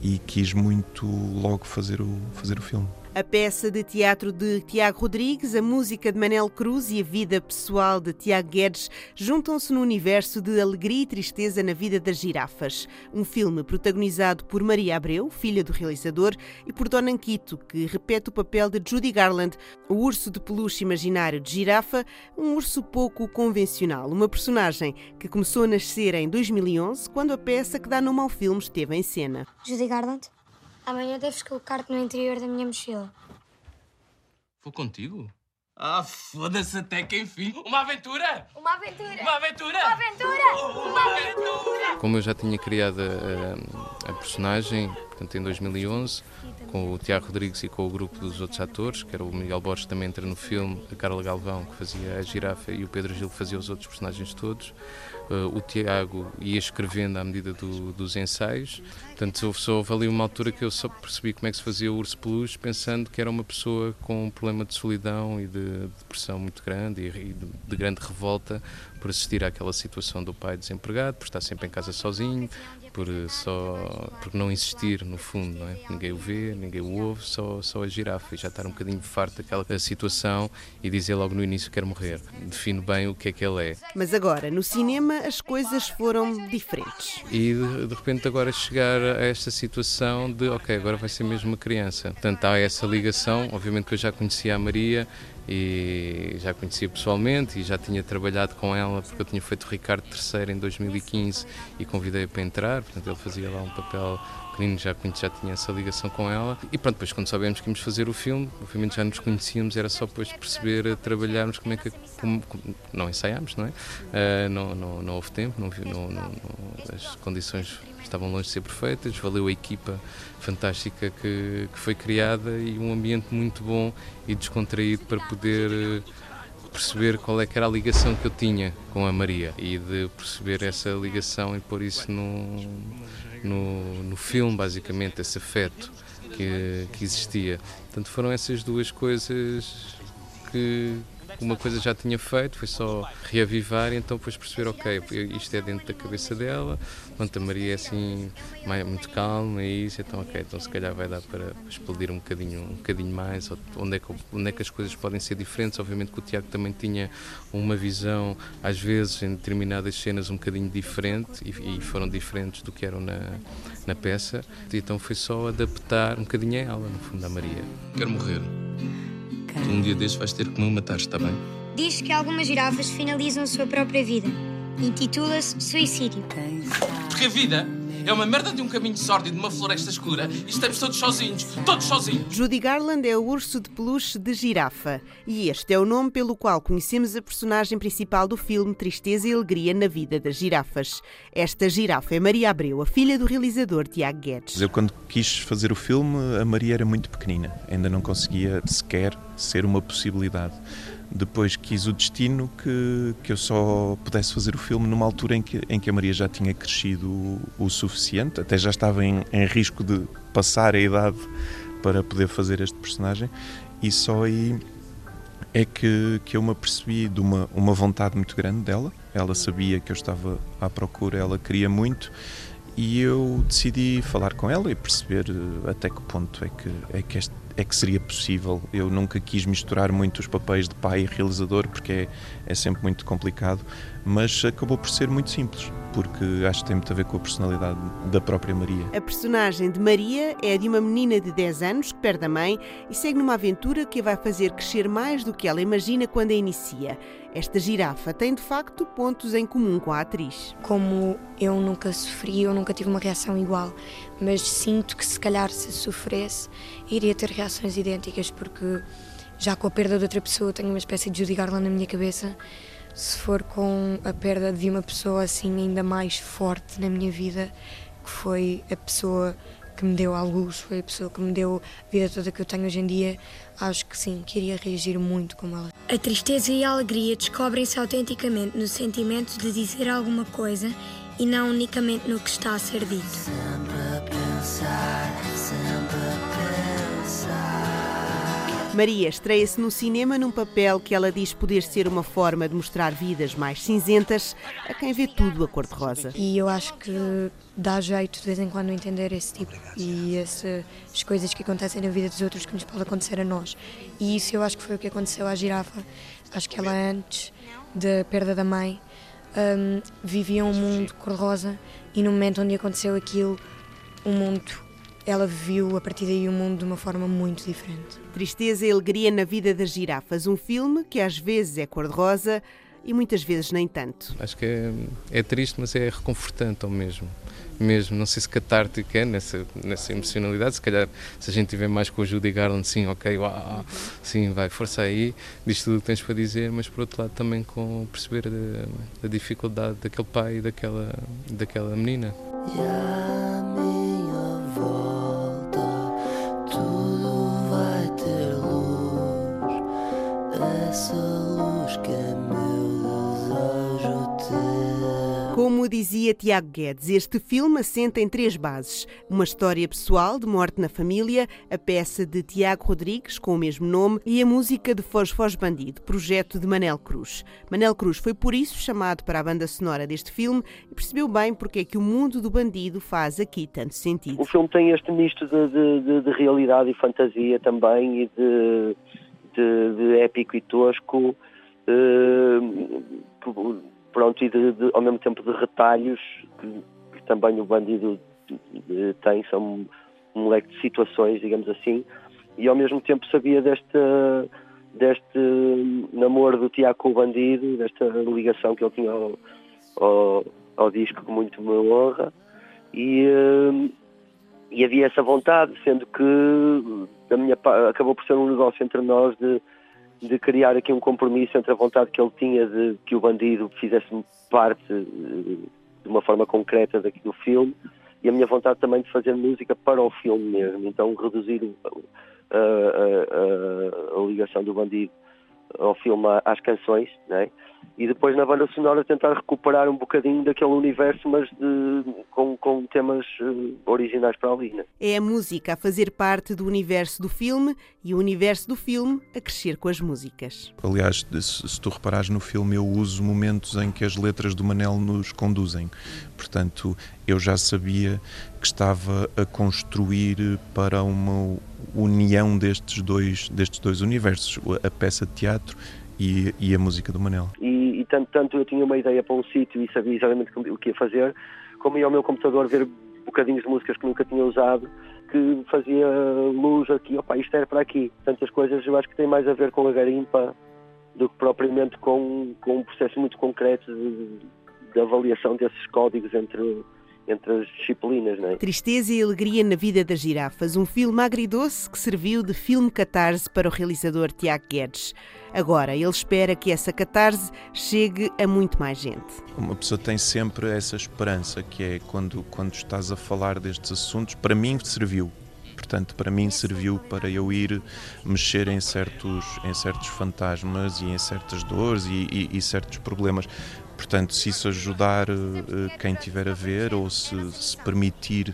e quis muito logo fazer o, fazer o filme. A peça de teatro de Tiago Rodrigues, a música de Manel Cruz e a vida pessoal de Tiago Guedes juntam-se no universo de alegria e tristeza na vida das girafas. Um filme protagonizado por Maria Abreu, filha do realizador, e por Dona Anquito, que repete o papel de Judy Garland, o urso de peluche imaginário de girafa, um urso pouco convencional, uma personagem que começou a nascer em 2011, quando a peça que dá nome ao filme esteve em cena. Judy Garland? Amanhã deves colocar-te no interior da minha mochila. Vou contigo? Ah, foda-se até que enfim. Uma aventura! Uma aventura! Uma aventura! Uma aventura! Uma aventura! Como eu já tinha criado a, a personagem, portanto em 2011, com o Tiago Rodrigues e com o grupo dos outros atores, que era o Miguel Borges que também entra no filme, a Carla Galvão que fazia a girafa e o Pedro Gil que fazia os outros personagens todos. Uh, o Tiago ia escrevendo à medida do, dos ensaios. Portanto, só houve ali uma altura que eu só percebi como é que se fazia o urso peluche, pensando que era uma pessoa com um problema de solidão e de depressão muito grande e, e de, de grande revolta por assistir àquela situação do pai desempregado, por estar sempre em casa sozinho, por só por não existir no fundo, não é? Ninguém o vê, ninguém o ouve, só, só a girafa e já estar um bocadinho farto daquela situação e dizer logo no início que quer morrer. Define bem o que é que ele é. Mas agora, no cinema, as coisas foram diferentes. E de, de repente agora chegar a esta situação de, ok, agora vai ser mesmo uma criança. Portanto, há essa ligação, obviamente que eu já conhecia a Maria, e já conhecia pessoalmente e já tinha trabalhado com ela porque eu tinha feito Ricardo III em 2015 e convidei-a para entrar, portanto ele fazia lá um papel pequenino, já, já tinha essa ligação com ela e pronto, depois quando soubemos que íamos fazer o filme, obviamente já nos conhecíamos, era só depois perceber, trabalharmos como é que, como, como, não ensaiámos, não é? Uh, não, não, não houve tempo, não, não, não, as condições estavam longe de ser perfeitas, valeu a equipa fantástica que, que foi criada e um ambiente muito bom e descontraído para poder eh, perceber qual é que era a ligação que eu tinha com a Maria e de perceber essa ligação e pôr isso no, no, no filme, basicamente, esse afeto que, que existia. Portanto, foram essas duas coisas que, uma coisa já tinha feito, foi só reavivar e então depois perceber, ok, isto é dentro da cabeça dela, quanto a Maria é assim, muito calma e isso, então ok, então se calhar vai dar para explodir um bocadinho, um bocadinho mais, onde é, que, onde é que as coisas podem ser diferentes, obviamente que o Tiago também tinha uma visão, às vezes, em determinadas cenas um bocadinho diferente e, e foram diferentes do que eram na, na peça, e então foi só adaptar um bocadinho a ela, no fundo, da Maria. Quero morrer. Um dia destes vais ter que me matar, está bem? Diz que algumas girafas finalizam a sua própria vida. Intitula-se Suicídio. Porque a vida é uma merda de um caminho sórdido, de uma floresta escura e estamos todos sozinhos, todos sozinhos. Judy Garland é o urso de peluche de girafa e este é o nome pelo qual conhecemos a personagem principal do filme Tristeza e Alegria na Vida das Girafas. Esta girafa é Maria Abreu, a filha do realizador Tiago Guedes. Eu quando quis fazer o filme, a Maria era muito pequenina, ainda não conseguia sequer ser uma possibilidade depois quis o destino que, que eu só pudesse fazer o filme numa altura em que, em que a Maria já tinha crescido o, suficiente, até já estava em, em risco de passar a idade para poder fazer este personagem, e só aí é que, que eu me apercebi de uma, uma vontade muito grande dela. Ela sabia que eu estava à procura, ela queria muito, e eu decidi falar com ela e perceber eh, até que ponto é que, é que, este, é que seria possível. Eu nunca quis misturar muito os papéis de pai e realizador porque é, é sempre muito complicado, mas acabou por ser muito simples porque acho que tem muito a ver com a personalidade da própria Maria. A personagem de Maria é de uma menina de 10 anos que perde a mãe e segue numa aventura que a vai fazer crescer mais do que ela imagina quando a inicia. Esta girafa tem de facto pontos em comum com a atriz. Como eu nunca sofri, eu nunca tive uma reação igual, mas sinto que se calhar se sofresse, iria ter reações idênticas, porque já com a perda de outra pessoa tenho uma espécie de Judy Garland na minha cabeça se for com a perda de uma pessoa assim ainda mais forte na minha vida, que foi a pessoa que me deu à luz, foi a pessoa que me deu a vida toda que eu tenho hoje em dia, acho que sim, queria reagir muito como ela. A tristeza e a alegria descobrem-se autenticamente no sentimento de dizer alguma coisa e não unicamente no que está a ser dito. Sempre a pensar, Maria estreia-se no cinema num papel que ela diz poder ser uma forma de mostrar vidas mais cinzentas a quem vê tudo a cor-de-rosa. E eu acho que dá jeito de vez em quando entender esse tipo e essas coisas que acontecem na vida dos outros que nos pode acontecer a nós. E isso eu acho que foi o que aconteceu à girafa. Acho que ela antes da perda da mãe um, vivia um mundo cor-de-rosa e no momento onde aconteceu aquilo, o mundo ela viu a partir daí o mundo de uma forma muito diferente. Tristeza e Alegria na Vida das Girafas, um filme que às vezes é cor-de-rosa e muitas vezes nem tanto. Acho que é, é, triste, mas é reconfortante ao mesmo. Mesmo, não sei se catártico é nessa, nessa emocionalidade, se calhar se a gente tiver mais com o Judy Garland, sim, ok, uau, sim, vai, força aí, diz tudo o que tens para dizer, mas por outro lado também com perceber a, a dificuldade daquele pai e daquela, daquela menina. Yeah, tudo vai ter luz. É só Como dizia Tiago Guedes, este filme assenta em três bases: uma história pessoal de morte na família, a peça de Tiago Rodrigues com o mesmo nome e a música de Foz Foz Bandido, projeto de Manel Cruz. Manel Cruz foi por isso chamado para a banda sonora deste filme e percebeu bem porque é que o mundo do bandido faz aqui tanto sentido. O filme tem este misto de, de, de, de realidade e fantasia também e de, épico e tosco. Uh, pronto, e de, de, ao mesmo tempo de retalhos que, que também o bandido tem, são um leque de situações, digamos assim, e ao mesmo tempo sabia deste, deste namoro do Tiago com o bandido, desta ligação que ele tinha ao, ao, ao disco que muito me honra, e, e havia essa vontade, sendo que da minha, acabou por ser um negócio entre nós de de criar aqui um compromisso entre a vontade que ele tinha de que o bandido fizesse parte eh, de uma forma concreta daqui do filme e a minha vontade também de fazer música para o filme mesmo. Então reduzir a, a, a, a ligação do bandido ao filme às canções, né? e depois na banda sonora tentar recuperar um bocadinho daquele universo, mas de, com, com temas uh, originais para ali. Né? É a música a fazer parte do universo do filme e o universo do filme a crescer com as músicas. Aliás, se, se tu reparares no filme, eu uso momentos em que as letras do Manel nos conduzem. Portanto, eu já sabia que estava a construir para uma união destes dois, destes dois universos, a peça de teatro e, e a música do Manel. E, e, tanto, tanto eu tinha uma ideia para um sítio e sabia exatamente o que ia fazer, como ia ao meu computador ver bocadinhos de músicas que nunca tinha usado, que fazia luz aqui, opa, isto era para aqui. Tantas coisas eu acho que tem mais a ver com a garimpa do que propriamente com, com um processo muito concreto de, de avaliação desses códigos entre entre as disciplinas. Não é? Tristeza e Alegria na Vida das Girafas, um filme agridoce que serviu de filme catarse para o realizador Tiago Guedes. Agora, ele espera que essa catarse chegue a muito mais gente. Uma pessoa tem sempre essa esperança, que é quando, quando estás a falar destes assuntos, para mim serviu. Portanto, para mim serviu para eu ir mexer em certos, em certos fantasmas e em certas dores e, e, e certos problemas. Portanto, se isso ajudar uh, quem tiver a ver ou se, se permitir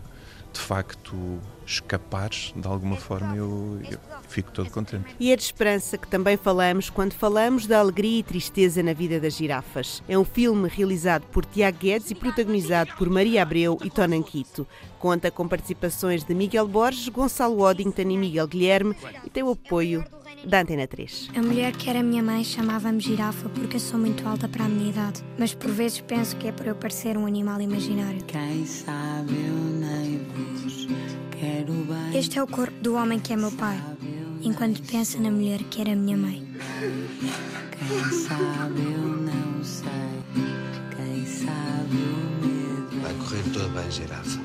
de facto escapar de alguma forma, eu, eu, fico todo contente. E é de esperança que também falamos quando falamos da alegria e tristeza na vida das girafas. É um filme realizado por Tiago Guedes e protagonizado por Maria Abreu e Tonan Quito. Conta com participações de Miguel Borges, Gonçalo Waddington e Miguel Guilherme e tem o apoio da Antena 3. A mulher que era minha mãe chamava-me girafa porque eu sou muito alta para a minha idade. Mas por vezes penso que é para eu parecer um animal imaginário. Quem sabe eu nem vos quero bem. Este é o corpo do homem que é meu pai, enquanto pensa na mulher que era minha mãe. Quem sabe eu não sei. Quem sabe o medo. Vai correr tudo bem, girafa.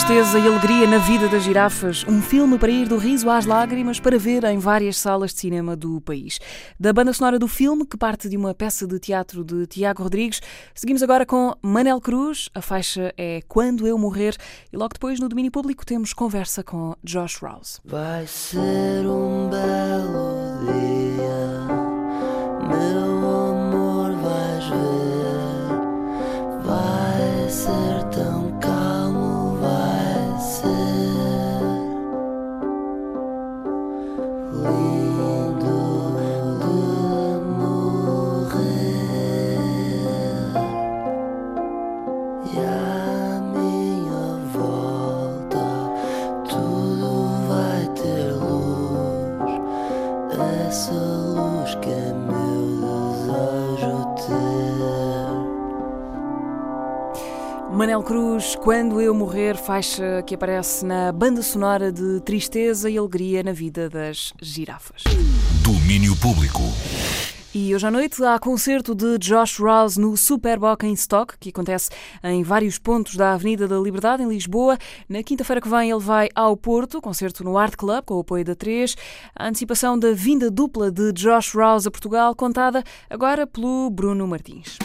Tristeza e alegria na vida das girafas, um filme para ir do riso às lágrimas para ver em várias salas de cinema do país. Da banda sonora do filme, que parte de uma peça de teatro de Tiago Rodrigues, seguimos agora com Manel Cruz. A faixa é Quando Eu Morrer e logo depois no domínio público temos conversa com Josh Rouse. Vai ser um belo Manel Cruz, Quando Eu Morrer, faixa que aparece na banda sonora de Tristeza e Alegria na vida das girafas. Domínio Público. E hoje à noite há concerto de Josh Rouse no Superboc em Stock, que acontece em vários pontos da Avenida da Liberdade, em Lisboa. Na quinta-feira que vem ele vai ao Porto, concerto no Art Club, com o apoio da 3. A antecipação da vinda dupla de Josh Rouse a Portugal, contada agora pelo Bruno Martins.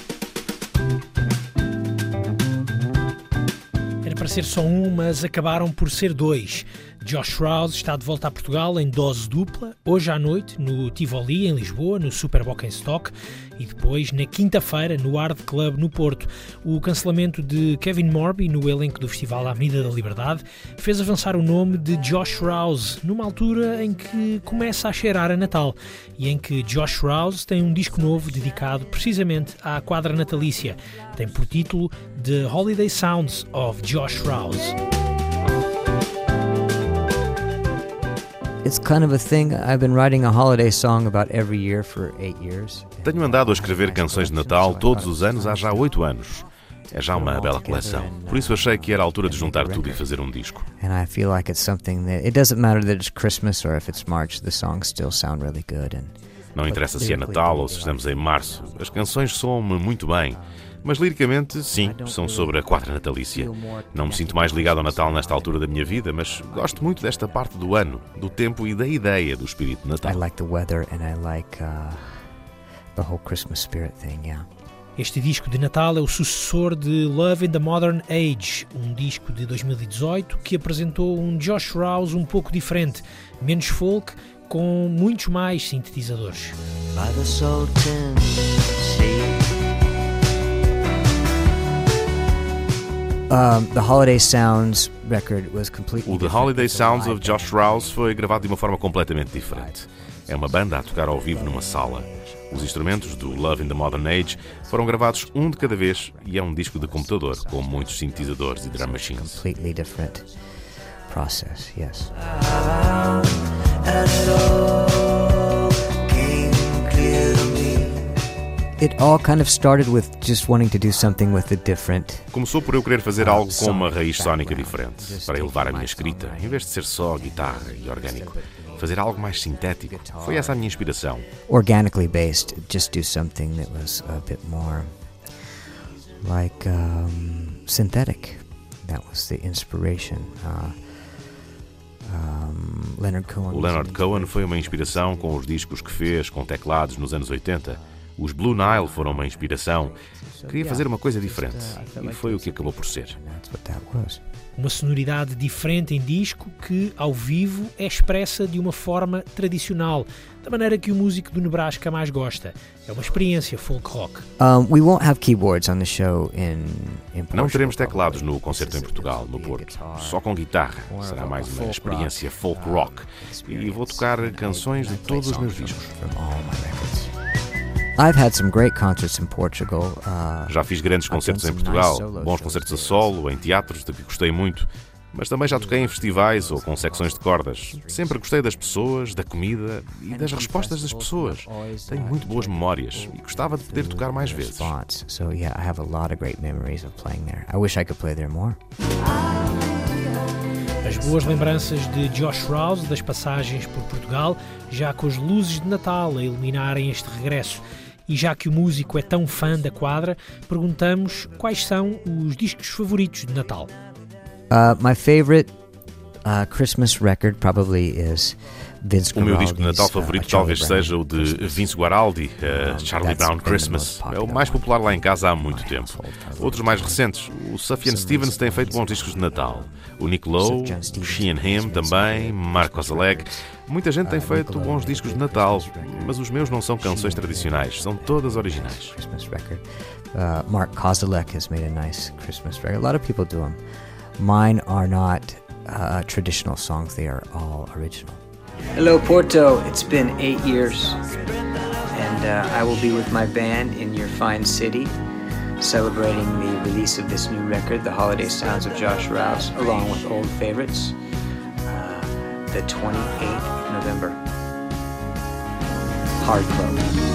Para ser só um, mas acabaram por ser dois. Josh Rouse está de volta a Portugal em dose dupla, hoje à noite no Tivoli, em Lisboa, no Superboc em Stock, e depois na quinta-feira no Art Club no Porto. O cancelamento de Kevin Morby no elenco do Festival Avenida da Liberdade fez avançar o nome de Josh Rouse, numa altura em que começa a cheirar a Natal e em que Josh Rouse tem um disco novo dedicado precisamente à quadra natalícia. Tem por título The Holiday Sounds of Josh Rouse. It's kind of a thing. I've been writing a holiday song about every year for eight years. Tenho andado a escrever canções de Natal todos os anos há já oito anos. É já uma bela coleção. Por isso achei que era a altura de juntar tudo e fazer um disco. And I feel like it's something that it doesn't matter that it's Christmas or if it's March, the songs still sound really good. And Não interessa se é Natal ou se estamos em março, as canções soam-me muito bem. Mas liricamente, sim, são sobre a quadra natalícia. Não me sinto mais ligado ao Natal nesta altura da minha vida, mas gosto muito desta parte do ano, do tempo e da ideia do espírito de Natal. I like the weather and I like uh, the whole Christmas spirit thing. Yeah. Este disco de Natal é o sucessor de Love in the Modern Age, um disco de 2018 que apresentou um Josh Rouse um pouco diferente, menos folk, com muitos mais sintetizadores. Um, the Holiday Sounds record was completely O The. Holiday Sounds of Josh Rouse foi gravado de uma forma completamente diferente. É uma banda a tocar ao vivo numa sala. Os instrumentos do Love in the Modern Age foram gravados um de cada vez e é um disco de computador com muitos sintetizadores e drum machines. completely different process. Yes. It all kind of started with just wanting to do something with a different. Começou por eu querer fazer algo com uma raiz sónica diferente, para elevar a minha escrita, em vez de ser só guitarra e orgânico. Fazer algo mais sintético. Foi essa a minha inspiração. organically based, just do something that was a bit more like um, synthetic. That was the inspiration. Uh, um, Leonard Cohen. O Leonard Cohen foi uma inspiração com os discos que fez com teclados nos anos 80. Os Blue Nile foram uma inspiração. Queria fazer uma coisa diferente e foi o que acabou por ser. Uma sonoridade diferente em disco que, ao vivo, é expressa de uma forma tradicional, da maneira que o músico do Nebraska mais gosta. É uma experiência folk rock. We won't have keyboards on the show in, in Não teremos teclados no concerto em Portugal, no Porto. Só com guitarra. Será mais uma experiência folk rock. E vou tocar canções de todos os meus discos. I've had some great concerts in Portugal. Uh, já fiz grandes concertos em Portugal, bons concertos a solo, em teatros, de que gostei muito. Mas também já toquei em festivais ou com secções de cordas. Sempre gostei das pessoas, da comida e das respostas das pessoas. Tenho muito boas memórias e gostava de poder tocar mais vezes. So yeah, I have a lot of great memories of playing there. I wish I could play there more. As boas lembranças de Josh Rouse das passagens por Portugal, já com as luzes de Natal a iluminarem este regresso. E já que o músico é tão fã da quadra, perguntamos quais são os discos favoritos de Natal. Uh, my favorite uh, Christmas record probably is o meu disco de Natal favorito uh, talvez seja o de Vince Guaraldi, uh, Charlie Brown Christmas. É o mais popular lá em casa há muito tempo. Outros mais recentes, o Sufjan Stevens tem feito bons discos de Natal. O Nick Lowe, o She and Him também, Mark Ozaleg. Muita gente tem feito bons discos de Natal, mas os meus não são canções tradicionais, são todas originais. Uh, Mark Kozalek has made a nice Christmas record. A lot of people do them. Mine are not traditional songs, they are all original. Hello, Porto. It's been eight years, and uh, I will be with my band in your fine city, celebrating the release of this new record, The Holiday Sounds of Josh Rouse, along with old favorites, uh, the 28th November. Hard Club.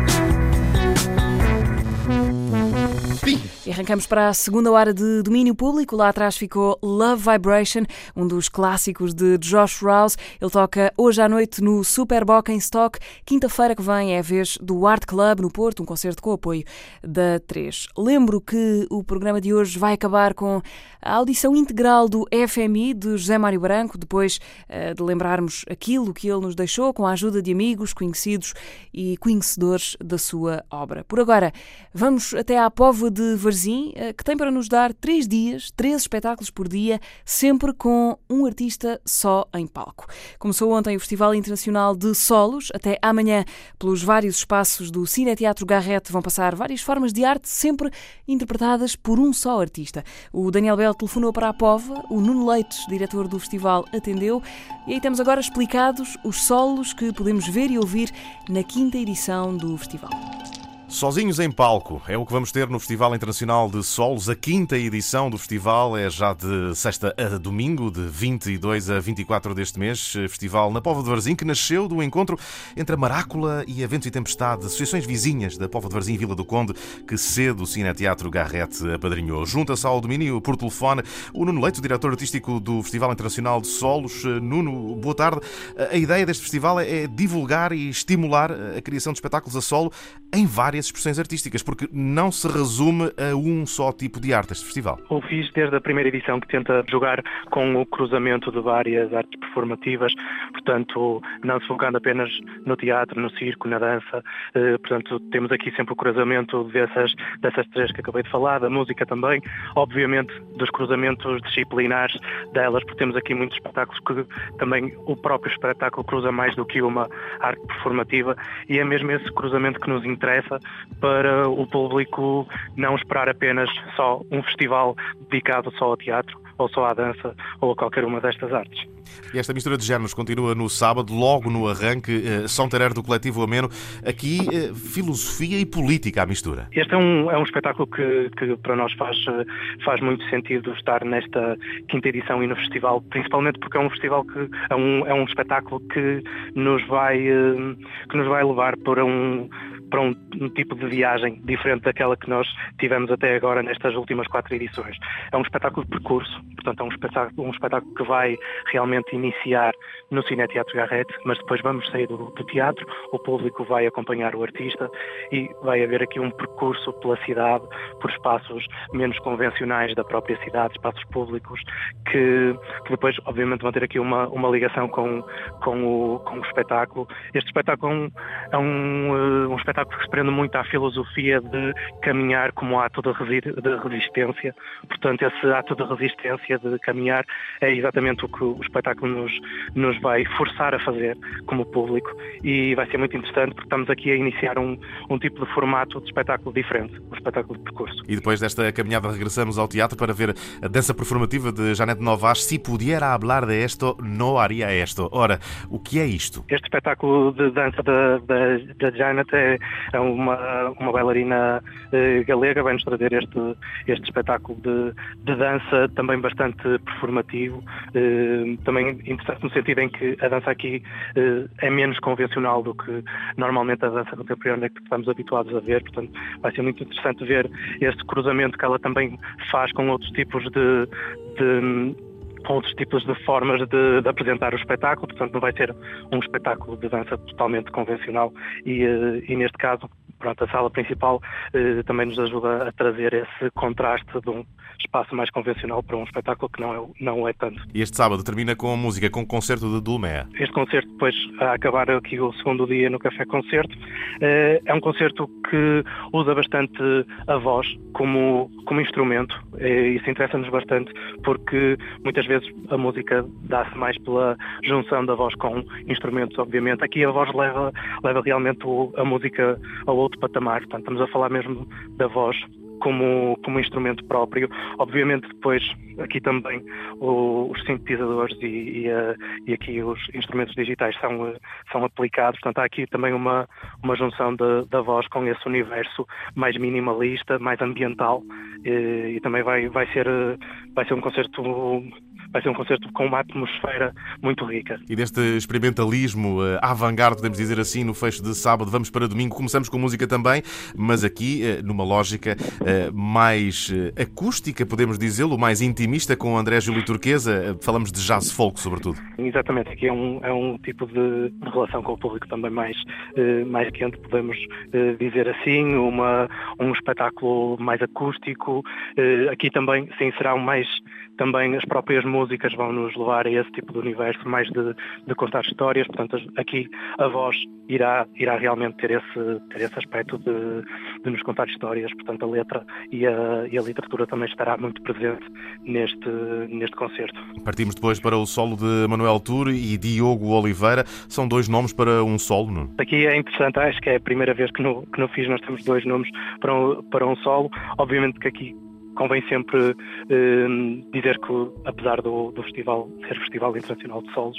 beef. E arrancamos para a segunda hora de domínio público. Lá atrás ficou Love Vibration, um dos clássicos de Josh Rouse. Ele toca hoje à noite no Super Boca em Stock. Quinta-feira que vem é a vez do Art Club no Porto, um concerto com apoio da 3. Lembro que o programa de hoje vai acabar com a audição integral do FMI de José Mário Branco, depois uh, de lembrarmos aquilo que ele nos deixou com a ajuda de amigos, conhecidos e conhecedores da sua obra. Por agora, vamos até à Póvoa de Varzim, uh, que tem para nos dar três dias, três espetáculos por dia, sempre com um artista só em palco. Começou ontem o Festival Internacional de Solos, até amanhã, pelos vários espaços do Cine Teatro Garrete, vão passar várias formas de arte, sempre interpretadas por um só artista. O Daniel Bell telefonou para a Pova, o Nuno Leites, diretor do festival, atendeu e aí temos agora explicados os solos que podemos ver e ouvir na quinta edição do festival. Sozinhos em palco é o que vamos ter no Festival Internacional de Solos. A quinta edição do festival é já de sexta a domingo, de 22 a 24 deste mês. Festival na Póvoa de Varzim, que nasceu do encontro entre a Marácula e a Ventos e Tempestade, associações vizinhas da Póvoa de Varzim e Vila do Conde, que cedo o Cineteatro Garrete apadrinhou. Junta-se ao domínio por telefone o Nuno Leite, o diretor artístico do Festival Internacional de Solos. Nuno, boa tarde. A ideia deste festival é divulgar e estimular a criação de espetáculos a solo em várias várias expressões artísticas, porque não se resume a um só tipo de arte este festival. O fiz desde a primeira edição que tenta jogar com o cruzamento de várias artes performativas, portanto, não se focando apenas no teatro, no circo, na dança, eh, portanto, temos aqui sempre o cruzamento dessas, dessas três que acabei de falar, da música também, obviamente dos cruzamentos disciplinares delas, porque temos aqui muitos espetáculos que também o próprio espetáculo cruza mais do que uma arte performativa e é mesmo esse cruzamento que nos interessa para o público não esperar apenas só um festival dedicado só ao teatro ou só à dança ou a qualquer uma destas artes. E esta mistura de géneros continua no sábado, logo no arranque, eh, São Terer do Coletivo Ameno. Aqui, eh, filosofia e política à mistura. Este é um, é um espetáculo que, que para nós faz, eh, faz muito sentido estar nesta quinta edição e no festival, principalmente porque é um festival que é um, é um espetáculo que nos vai, que nos vai levar para um para um, um, tipo de viagem diferente daquela que nós tivemos até agora nestas últimas quatro edições. É um espetáculo de percurso, portanto é um espetáculo, um espetáculo que vai realmente iniciar no Cine Teatro Garrete, mas depois vamos sair do, do, teatro, o público vai acompanhar o artista e vai haver aqui um percurso pela cidade, por espaços menos convencionais da própria cidade, espaços públicos, que, que depois obviamente vão ter aqui uma, uma ligação com, com, o, com o espetáculo. Este espetáculo é um, é um, eh, um espetáculo que se prende muito à filosofia de caminhar como ato de resistência. Portanto, esse ato de resistência, de caminhar, é exatamente o que o espetáculo nos, nos vai forçar a fazer como público e vai ser muito interessante porque estamos aqui a iniciar um, um tipo de formato de espetáculo diferente, um espetáculo de percurso. E depois desta caminhada regressamos ao teatro para ver a dança performativa de Janete Novas. Se pudiera hablar de esto, não haria esto. Ora, o que é isto? Este espetáculo de dança da, da, da Janet é, é uma, uma bailarina eh, galega, vai-nos trazer este, este espetáculo de, de dança também bastante performativo, eh, também interessante no sentido em que a dança aqui eh, é menos convencional do que normalmente a dança contemporânea que estamos habituados a ver, portanto vai ser muito interessante ver este cruzamento que ela também faz com outros tipos de, de outros tipos de formas de, de, apresentar o espetáculo, portanto não vai ser um espetáculo de dança totalmente convencional e, eh, e neste caso pronto, a sala principal eh, também nos ajuda a trazer esse contraste de um espaço mais convencional para um espetáculo que não é, não é tanto. E este sábado termina com a música, com o concerto de Dulmea. Este concerto, depois, a acabar aqui o segundo dia no Café Concerto, eh, é um concerto que usa bastante a voz como, como instrumento e isso interessa-nos bastante porque muitas vezes a música dá-se mais pela junção da voz com instrumentos, obviamente. Aqui a voz leva, leva realmente a música a outro patamar, portanto estamos a falar mesmo da voz como, como instrumento próprio. Obviamente depois aqui também o, os sintetizadores e, e, e, aqui os instrumentos digitais são, são aplicados, portanto há aqui também uma, uma junção de, da voz com esse universo mais minimalista, mais ambiental e, e também vai, vai, ser, vai ser um concerto vai ser um concerto com uma atmosfera muito rica. E deste experimentalismo uh, avant-garde, podemos dizer assim, no fecho de sábado, vamos para domingo. Começamos com música também, mas aqui uh, numa lógica uh, mais acústica, podemos dizê-lo, mais intimista, com André Júlio Turquesa. falamos de jazz folk, sobretudo. Exatamente, aqui é um, é um tipo de relação com o público também mais, mais quente, podemos dizer assim, uma, um espetáculo mais acústico. aqui também, sim, será mais também as próprias músicas vão nos levar a esse tipo de universo, mais de, de contar histórias, portanto aqui a voz irá, irá realmente ter esse, ter esse aspecto de, de nos contar histórias, portanto a letra e a, e a literatura também estará muito presente neste, neste concerto. Partimos depois para o solo de Manuel Tour e Diogo Oliveira, são dois nomes para um solo, não? Aqui é interessante, acho que é a primeira vez que no, que FIS nós temos dois nomes para um, para um solo, obviamente que aqui convém sempre eh, dizer que, apesar do, do festival ser Festival Internacional de Solos,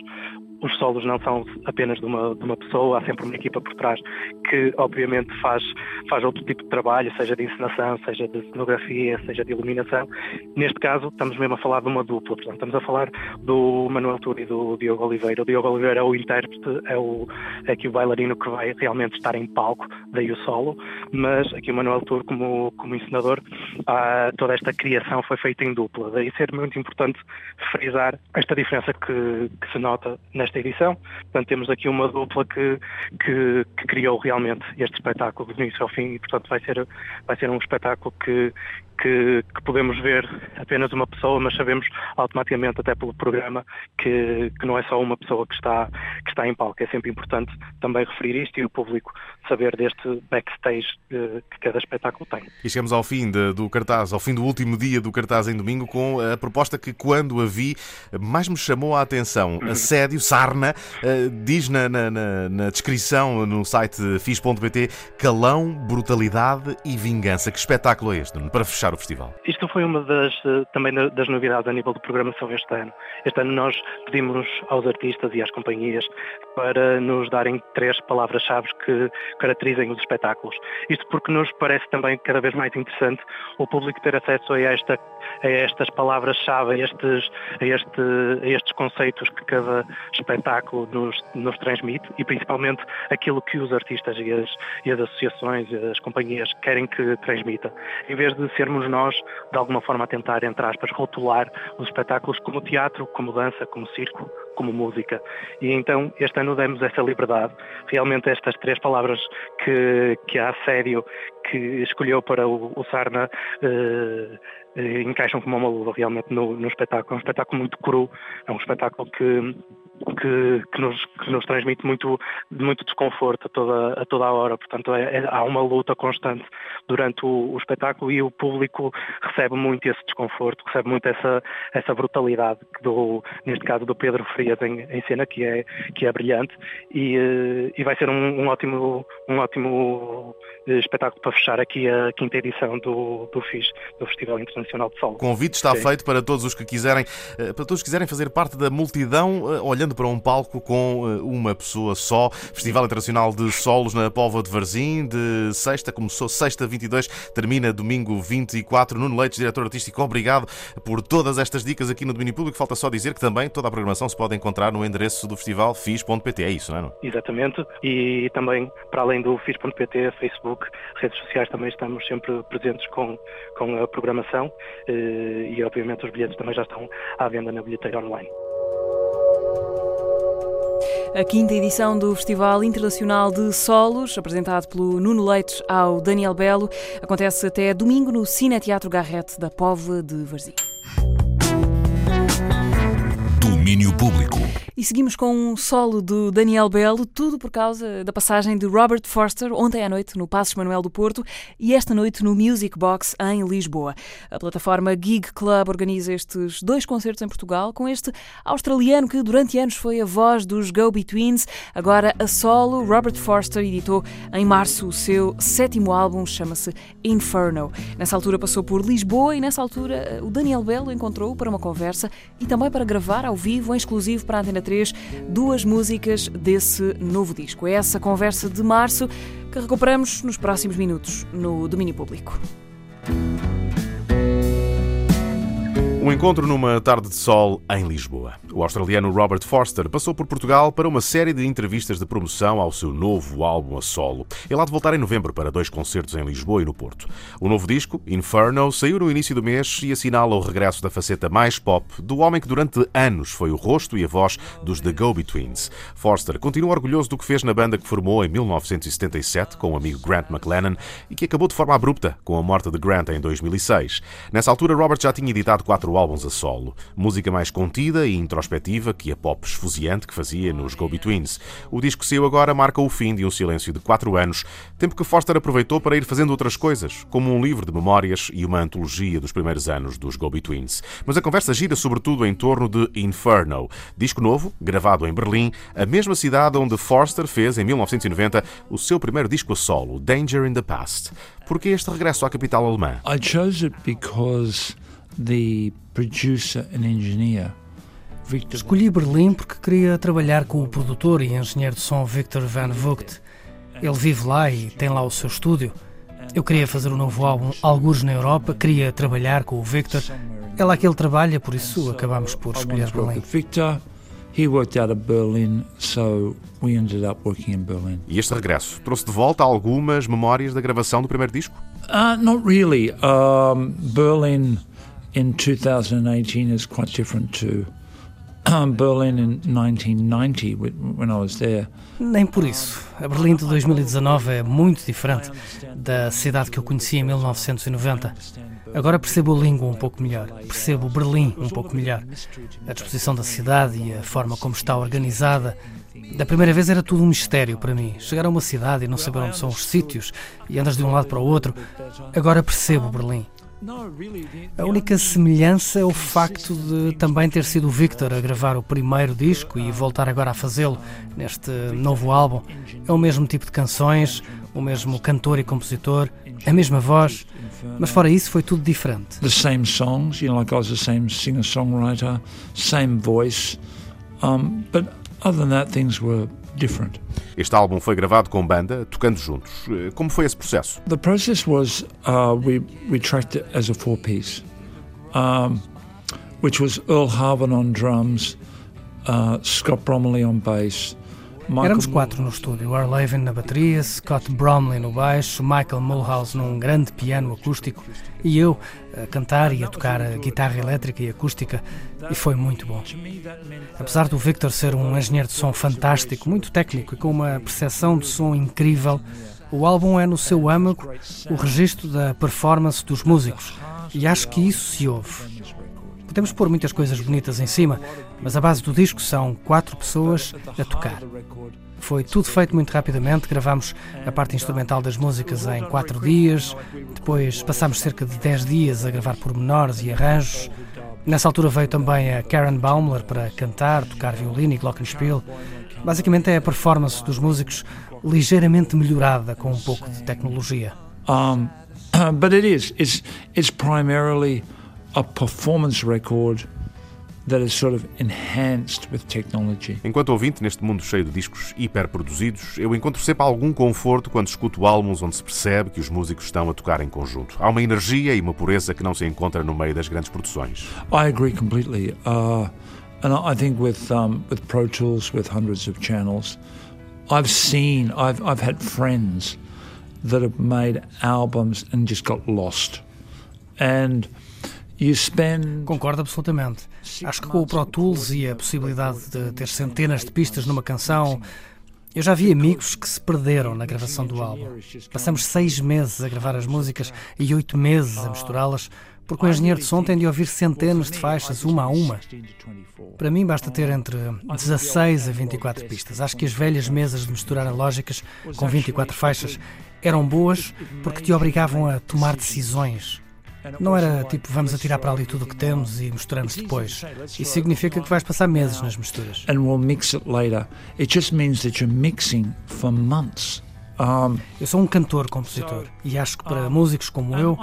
os solos não são apenas de uma, de uma pessoa, há sempre uma equipa por trás que, obviamente, faz, faz outro tipo de trabalho, seja de encenação, seja de cenografia, seja de iluminação. Neste caso, estamos mesmo a falar de uma dupla, portanto, estamos a falar do Manuel Turi e do Diogo Oliveira. O Diogo Oliveira é o intérprete, é, o, é aqui o bailarino que vai realmente estar em palco, daí o solo, mas aqui o Manuel Turi, como, como encenador, toda esta criação foi feita em dupla. Daí ser muito importante frisar esta diferença que, que se nota nesta nesta edição. Portanto, temos aqui uma dupla que, que, que, criou realmente este espetáculo do início ao fim e, portanto, vai ser, vai ser um espetáculo que, que, que, podemos ver apenas uma pessoa, mas sabemos automaticamente, até pelo programa, que, que, não é só uma pessoa que está, que está em palco. É sempre importante também referir isto e o público saber deste backstage eh, que cada espetáculo tem. E chegamos ao fim de, do cartaz, ao fim do último dia do cartaz em domingo, com a proposta que, quando a vi, mais me chamou a atenção. Uhum. Assédio, sarna, uh, diz na, na, na, na, descrição no site fiz.pt calão, brutalidade e vingança. Que espetáculo é este, para fechar o festival? Isto foi uma das, eh, também das novidades a nível de programação este ano. Este ano nós pedimos aos artistas e às companhias para nos darem três palavras-chave que caracterizem os espetáculos. Isto porque nos parece também cada vez mais interessante o público ter acesso a, esta, a estas palavras-chave, a estes, a, este, a estes conceitos que cada espetáculo nos, nos transmite e principalmente aquilo que os artistas e as, e as associações e as companhias querem que transmita. Em vez de sermos nós, de alguma forma, a tentar, entre aspas, rotular os espetáculos como teatro, como dança, como circo, como música. E então este ano demos essa liberdade. Realmente estas três palavras que, que a sério que escolheu para o, o Sarna eh, eh, encaixam como uma luva realmente no, no espetáculo. É um espetáculo muito cru, é um espetáculo que que, que, nos, que nos transmite muito, muito desconforto a toda, a toda a hora. Portanto, é, é, há uma luta constante durante o, o, espetáculo e o público recebe muito esse desconforto, recebe muito essa, essa brutalidade, do, neste caso do Pedro Frias em, em cena, que é, que é brilhante, e, eh, e vai ser um, um, ótimo, um ótimo eh, espetáculo para fechar aqui a quinta edição do, do FIS, do Festival Internacional de Sol. O convite está Sim. feito para todos os que quiserem, eh, para todos os que quiserem fazer parte da multidão, olhando para um palco com eh, uma pessoa só. Festival Internacional de Solos na Póvoa de Varzim, de sexta, começou sexta 22, termina domingo 24. Nuno Leites, diretor artístico, obrigado por todas estas dicas aqui no domínio público. Falta só dizer que também toda a programação se pode encontrar no endereço do festival fis.pt. É isso, não é? Exatamente. E também, para além do fis.pt, Facebook, redes sociais, também estamos sempre presentes com, com a programação eh, e, obviamente, os bilhetes também já estão à venda na bilheteira online. A quinta edição do Festival Internacional de Solos, apresentado pelo Nuno Leites ao Daniel Belo, acontece até domingo no Cine Teatro Garrete da Póvoa de Varzim. Domínio Público. E seguimos com um solo do Daniel Belo, tudo por causa da passagem de Robert Forster ontem à noite no Passos Manuel do Porto e esta noite no Music Box em Lisboa. A plataforma Gig Club organiza estes dois concertos em Portugal com este australiano que durante anos foi a voz dos Go-Betweens, agora a solo. Robert Forster editou em março o seu sétimo álbum, chama-se Inferno. Nessa altura passou por Lisboa e nessa altura o Daniel Belo encontrou para uma conversa e também para gravar ao vivo, em exclusivo para a Antena 3 duas músicas desse novo disco. É essa conversa de março que recuperamos nos próximos minutos no domínio público. Um encontro numa tarde de sol em Lisboa. O australiano Robert Forster passou por Portugal para uma série de entrevistas de promoção ao seu novo álbum a solo. Ele há de voltar em novembro para dois concertos em Lisboa e no Porto. O novo disco, Inferno, saiu no início do mês e assinala o regresso da faceta mais pop do homem que durante anos foi o rosto e a voz dos The Go-Betweens. Forster continua orgulhoso do que fez na banda que formou em 1977 com o amigo Grant McLennan e que acabou de forma abrupta com a morte de Grant em 2006. Nessa altura, Robert já tinha editado quatro álbuns a solo. Música mais contida e introspectiva que a pop esfuziante que fazia nos Go-Betweens. O disco seu agora marca o fim de um silêncio de quatro anos, tempo que Foster aproveitou para ir fazendo outras coisas, como um livro de memórias e uma antologia dos primeiros anos dos Go-Betweens. Mas a conversa gira sobretudo em torno de Inferno, disco novo, gravado em Berlim, a mesma cidade onde Forster fez, em 1990, o seu primeiro disco a solo, Danger in the Past. Por que este regresso à capital alemã? I chose it because the producer and engineer Escolhi Berlim porque queria trabalhar com o produtor e engenheiro de som Victor Van Vogt. Ele vive lá e tem lá o seu estúdio. Eu queria fazer um novo álbum, alguns na Europa, queria trabalhar com o Victor. É lá que ele trabalha, por isso acabamos por escolher Berlim. Victor, he worked out of Berlin, so we ended up working in Berlin. E este regresso trouxe de volta algumas memórias da gravação do primeiro disco? Uh, not really. Um, Berlin in 2018 is quite different to Berlin in 1990 when I was there. Nem por isso. A Berlim de 2019 é muito diferente da cidade que eu conheci em 1990. Agora percebo a língua um pouco melhor, percebo Berlim um pouco melhor. A disposição da cidade e a forma como está organizada. Da primeira vez era tudo um mistério para mim. Chegar a uma cidade e não saber onde são os sítios e andas de um lado para o outro. Agora percebo Berlim. A única semelhança é o facto de também ter sido o Victor a gravar o primeiro disco e voltar agora a fazê-lo neste novo álbum. É o mesmo tipo de canções, o mesmo cantor e compositor, a mesma voz, mas fora isso foi tudo diferente. The same songs, you know, like I was the same singer-songwriter, same voice, um, but other than that things were different. Este álbum foi gravado com banda, tocando juntos. Como foi esse processo? The process was uh, we we tracked it as a four piece, um, which was Earl Harvin on drums, uh, Scott Bromley on bass. Éramos quatro no estúdio: Earl Havin na bateria, Scott Bromley no baixo, Michael Mulhouse num grande piano acústico e eu a cantar e a tocar a guitarra elétrica e acústica, e foi muito bom. Apesar do Victor ser um engenheiro de som fantástico, muito técnico e com uma percepção de som incrível, o álbum é no seu âmago o registro da performance dos músicos, e acho que isso se ouve. Podemos pôr muitas coisas bonitas em cima, mas a base do disco são quatro pessoas a tocar. Foi tudo feito muito rapidamente, gravamos a parte instrumental das músicas em quatro dias, depois passámos cerca de dez dias a gravar pormenores e arranjos. Nessa altura veio também a Karen Baumler para cantar, tocar violino e glockenspiel. Basicamente é a performance dos músicos ligeiramente melhorada com um pouco de tecnologia. Um, but it is. It's, it's primarily a performance record Enquanto ouvinte neste mundo cheio de discos hiperproduzidos, eu encontro sempre algum conforto quando escuto álbuns onde se percebe que os músicos estão a tocar em conjunto. Há uma energia e uma pureza que não se encontra no meio das grandes produções. I agree completely. Uh, and I think with um, with Pro Tools, with hundreds of channels, I've seen, I've I've had friends that have made albums and just got lost, and Concordo absolutamente. Acho que com o Pro Tools e a possibilidade de ter centenas de pistas numa canção, eu já vi amigos que se perderam na gravação do álbum. Passamos seis meses a gravar as músicas e oito meses a misturá-las, porque o engenheiro de som tem de ouvir centenas de faixas, uma a uma. Para mim, basta ter entre 16 a 24 pistas. Acho que as velhas mesas de misturar lógicas com 24 faixas eram boas porque te obrigavam a tomar decisões. Não era tipo, vamos atirar para ali tudo o que temos e misturamos depois. Isso significa que vais passar meses nas misturas. And we'll mix it later. It just means that you're mixing for months. Eu sou um cantor-compositor e acho que para músicos como eu,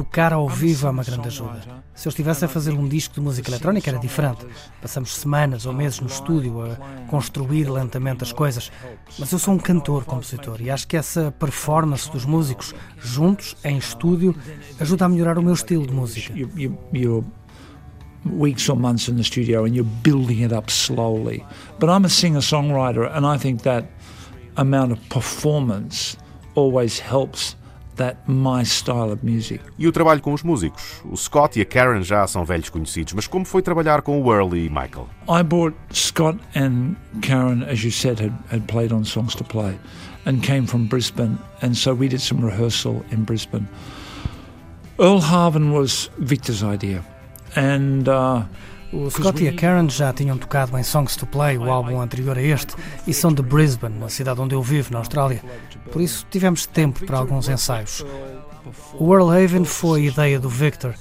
tocar ao vivo é uma grande ajuda. Se eu estivesse a fazer um disco de música eletrónica era diferente. Passamos semanas ou meses no estúdio a construir lentamente as coisas. Mas eu sou um cantor, compositor, e acho que essa performance dos músicos juntos, em estúdio, ajuda a melhorar o meu estilo de música. weeks or months in the studio and you're building it up slowly. But I'm a singer songwriter, and I think that amount of performance always helps that my style of music. E o trabalho com os músicos? O Scott e a Karen já são velhos conhecidos, mas como foi trabalhar com o Earl e Michael? I brought Scott and Karen, as you said, had, had played on Songs to Play and came from Brisbane, and so we did some rehearsal in Brisbane. Earl Harvin was Victor's idea, and uh, o Scott e a Karen já tinham tocado em Songs to Play, o álbum anterior a este, e são de Brisbane, a cidade onde eu vivo, na Austrália. Por isso tivemos tempo para alguns ensaios. O Earl Haven foi ideia do Victor.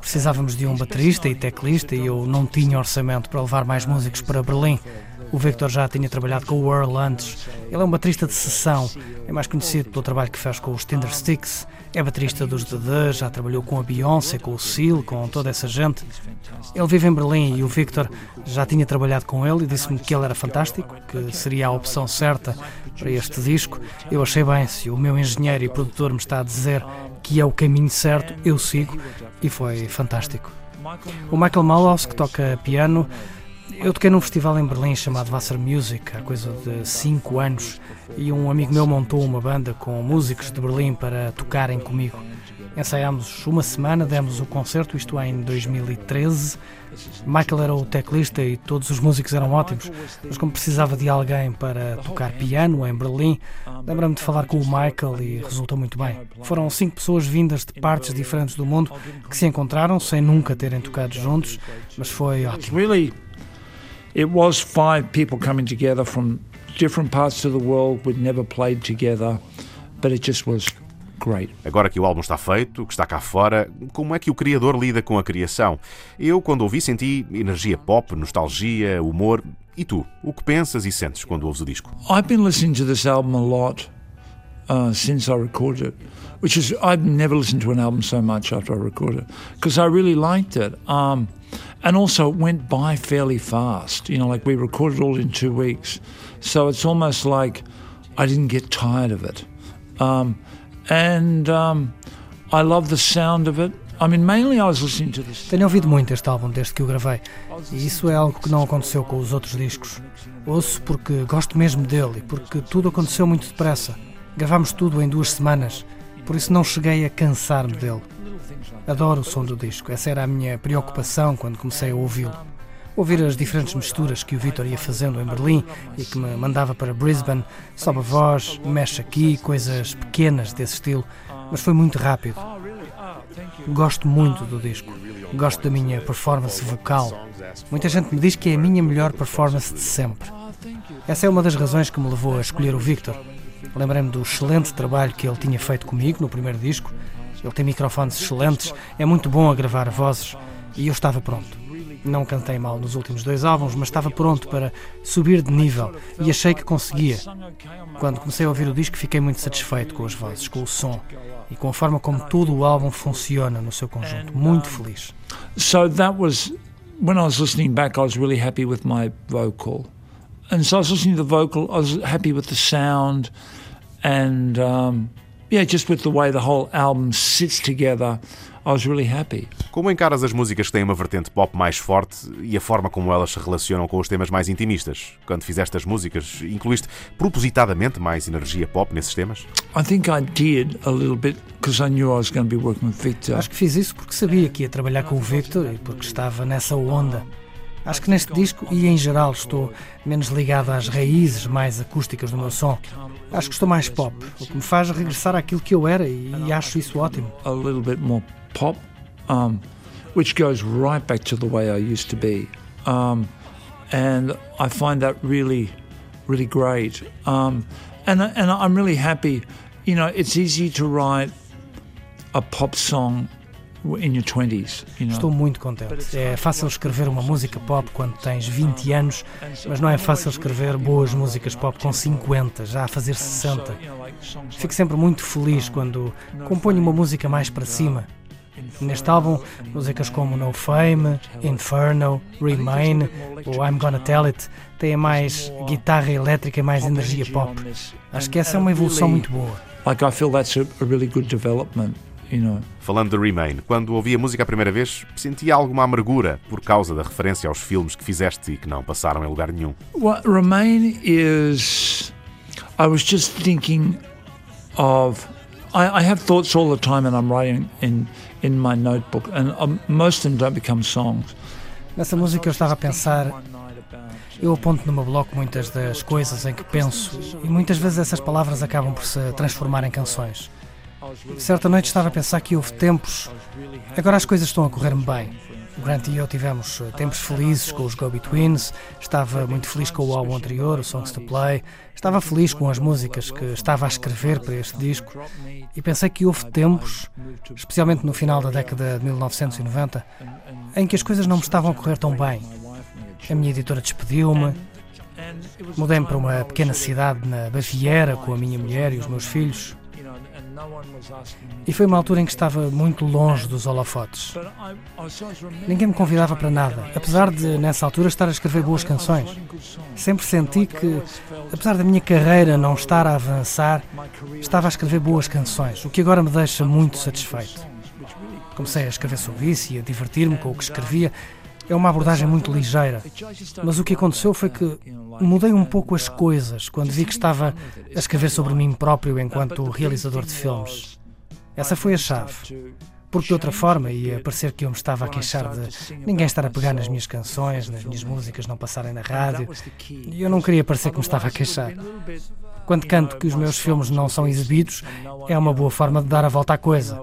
Precisávamos de um baterista e teclista e eu não tinha orçamento para levar mais músicos para Berlim. O Victor já tinha trabalhado com o Earl antes. Ele é um baterista de sessão, é mais conhecido pelo trabalho que fez com os Tinder Sticks. É baterista dos DD, já trabalhou com a Beyoncé, com o Seal, com toda essa gente. Ele vive em Berlim e o Victor já tinha trabalhado com ele e disse-me que ele era fantástico, que seria a opção certa para este disco. Eu achei bem, se o meu engenheiro e produtor me está a dizer que é o caminho certo, eu sigo e foi fantástico. O Michael Malhouse, que toca piano, eu toquei num festival em Berlim chamado Wasser Music há coisa de 5 anos e um amigo meu montou uma banda com músicos de Berlim para tocarem comigo. Ensaiámos uma semana, demos o concerto, isto é em 2013. Michael era o teclista e todos os músicos eram ótimos, mas como precisava de alguém para tocar piano em Berlim, lembrei-me de falar com o Michael e resultou muito bem. Foram cinco pessoas vindas de partes diferentes do mundo que se encontraram sem nunca terem tocado juntos, mas foi ótimo. It was five people coming together from different parts of the world we'd never played together, but it just was great. Agora que o álbum está feito, que está cá fora, como é que o criador lida com a criação? Eu, quando ouvi, senti energia pop, nostalgia, humor. E tu, o que pensas e sentes quando ouves o disco? I've been listening to this album a lot uh, since I recorded it, which is I've never listened to an album so much after I recorded it because I really liked it. Um, and also, it went by fairly fast. You know, like we recorded all in two weeks, so it's almost like I didn't get tired of it. Um, and um, I love the sound of it. I mean, mainly I was listening to this. Tenho ouvido muito este álbum desde que o gravei, e isso é algo que não aconteceu com os outros discos. Ouço porque gosto mesmo dele e porque tudo aconteceu muito depressa. Gravámos tudo em duas semanas, por isso não cheguei a cansar-me dele. Adoro o som do disco, essa era a minha preocupação quando comecei a ouvi-lo. Ouvir as diferentes misturas que o Vitor ia fazendo em Berlim e que me mandava para Brisbane, sobe a voz, mexe aqui, coisas pequenas desse estilo, mas foi muito rápido. Gosto muito do disco, gosto da minha performance vocal. Muita gente me diz que é a minha melhor performance de sempre. Essa é uma das razões que me levou a escolher o Victor. Lembrei-me do excelente trabalho que ele tinha feito comigo no primeiro disco. Ele tem microfones excelentes, é muito bom a gravar vozes e eu estava pronto. Não cantei mal nos últimos dois álbuns, mas estava pronto para subir de nível e achei que conseguia. Quando comecei a ouvir o disco, fiquei muito satisfeito com as vozes, com o som e com a forma como todo o álbum funciona no seu conjunto. Muito feliz. So that was when I was listening back, I was really happy with my vocal. And so I was listening to the vocal, I was happy with the sound and um, yeah, just with the way the whole album sits together. I was really happy. Como encaras as músicas que têm uma vertente pop mais forte e a forma como elas se relacionam com os temas mais intimistas? Quando fizeste as músicas, incluíste propositadamente mais energia pop nesses temas? I think I did a little bit because I knew I was going to be working with Victor. Acho que fiz isso porque sabia que ia trabalhar com o Victor e porque estava nessa onda. Acho que neste disco e em geral estou menos ligado às raízes mais acústicas do meu som. Acho que estou mais pop, o que me faz regressar àquilo que eu era e acho isso ótimo. A little bit more pop, um, which goes right back to the way I used to be. Um, and I find that really, really great. Um, and, and I'm really happy. You know, it's easy to write a pop song in your 20s, you know? Estou muito contente. É fácil escrever uma música pop quando tens 20 anos, mas não é fácil escrever boas músicas pop com 50, já a fazer 60. Fico sempre muito feliz quando componho uma música mais para cima. Neste álbum, músicas como No Fame, Inferno, Remain ou I'm Gonna Tell It têm mais guitarra elétrica e mais energia pop. Acho que essa é uma evolução muito boa. Like I feel that's a really good development. You know. Falando de Remain, quando ouvi a música a primeira vez, senti alguma amargura por causa da referência aos filmes que fizeste e que não passaram em lugar nenhum. Well, Remain is. I was just thinking of. I, I have thoughts all the time, and I'm writing in in my notebook, and um, most of them don't become songs. Nessa música eu estava a pensar. Eu aponto no meu bloco muitas das coisas em que penso e muitas vezes essas palavras acabam por se transformar em canções. Certa noite estava a pensar que houve tempos. Agora as coisas estão a correr-me bem. O Grant e eu tivemos tempos felizes com os Go Twins, estava muito feliz com o álbum anterior, o Songs to Play, estava feliz com as músicas que estava a escrever para este disco e pensei que houve tempos, especialmente no final da década de 1990, em que as coisas não me estavam a correr tão bem. A minha editora despediu-me, mudei-me para uma pequena cidade na Baviera com a minha mulher e os meus filhos. E foi uma altura em que estava muito longe dos holofotes. Ninguém me convidava para nada, apesar de, nessa altura, estar a escrever boas canções. Sempre senti que, apesar da minha carreira não estar a avançar, estava a escrever boas canções, o que agora me deixa muito satisfeito. Comecei a escrever sobre isso e a divertir-me com o que escrevia. É uma abordagem muito ligeira, mas o que aconteceu foi que mudei um pouco as coisas quando vi que estava a escrever sobre mim próprio enquanto realizador de filmes. Essa foi a chave. Porque de outra forma ia parecer que eu me estava a queixar de ninguém estar a pegar nas minhas canções, nas minhas músicas não passarem na rádio. E eu não queria parecer que me estava a queixar. Quando canto que os meus filmes não são exibidos, é uma boa forma de dar a volta à coisa.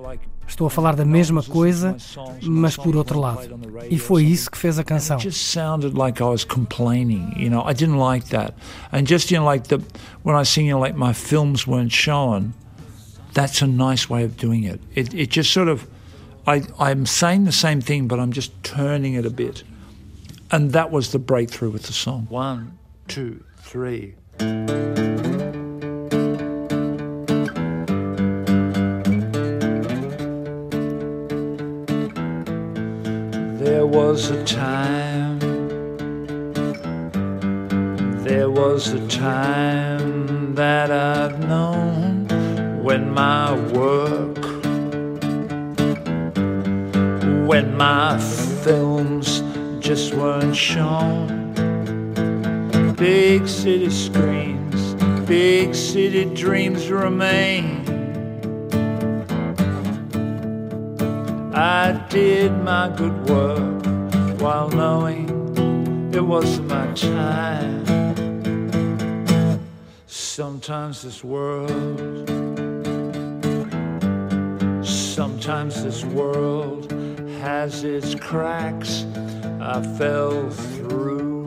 Estou a falar da mesma coisa, mas por outro lado. E foi isso que fez a canção. It just sounded like I was complaining, you know. I didn't like that. And just, you know, like the when I sing, you know, like my films weren't shown, that's a nice way of doing it. It, it just sort of, I, I'm saying the same thing, but I'm just turning it a bit. And that was the breakthrough with the song. One, two, three. Was a time, there was a time that I've known when my work, when my films just weren't shown. Big city screens, big city dreams remain. I did my good work while knowing it wasn't my time. Sometimes this world, sometimes this world has its cracks. I fell through,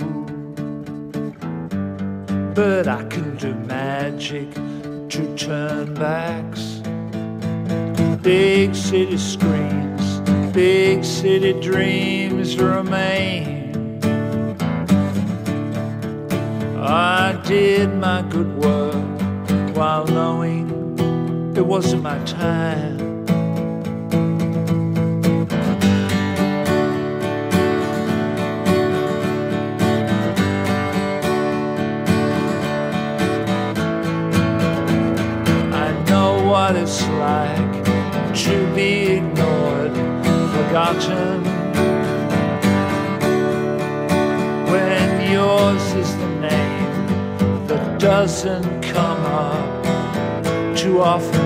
but I can do magic to turn backs. Big city screens, big city dreams remain. I did my good work while knowing it wasn't my time. Doesn't come up too often.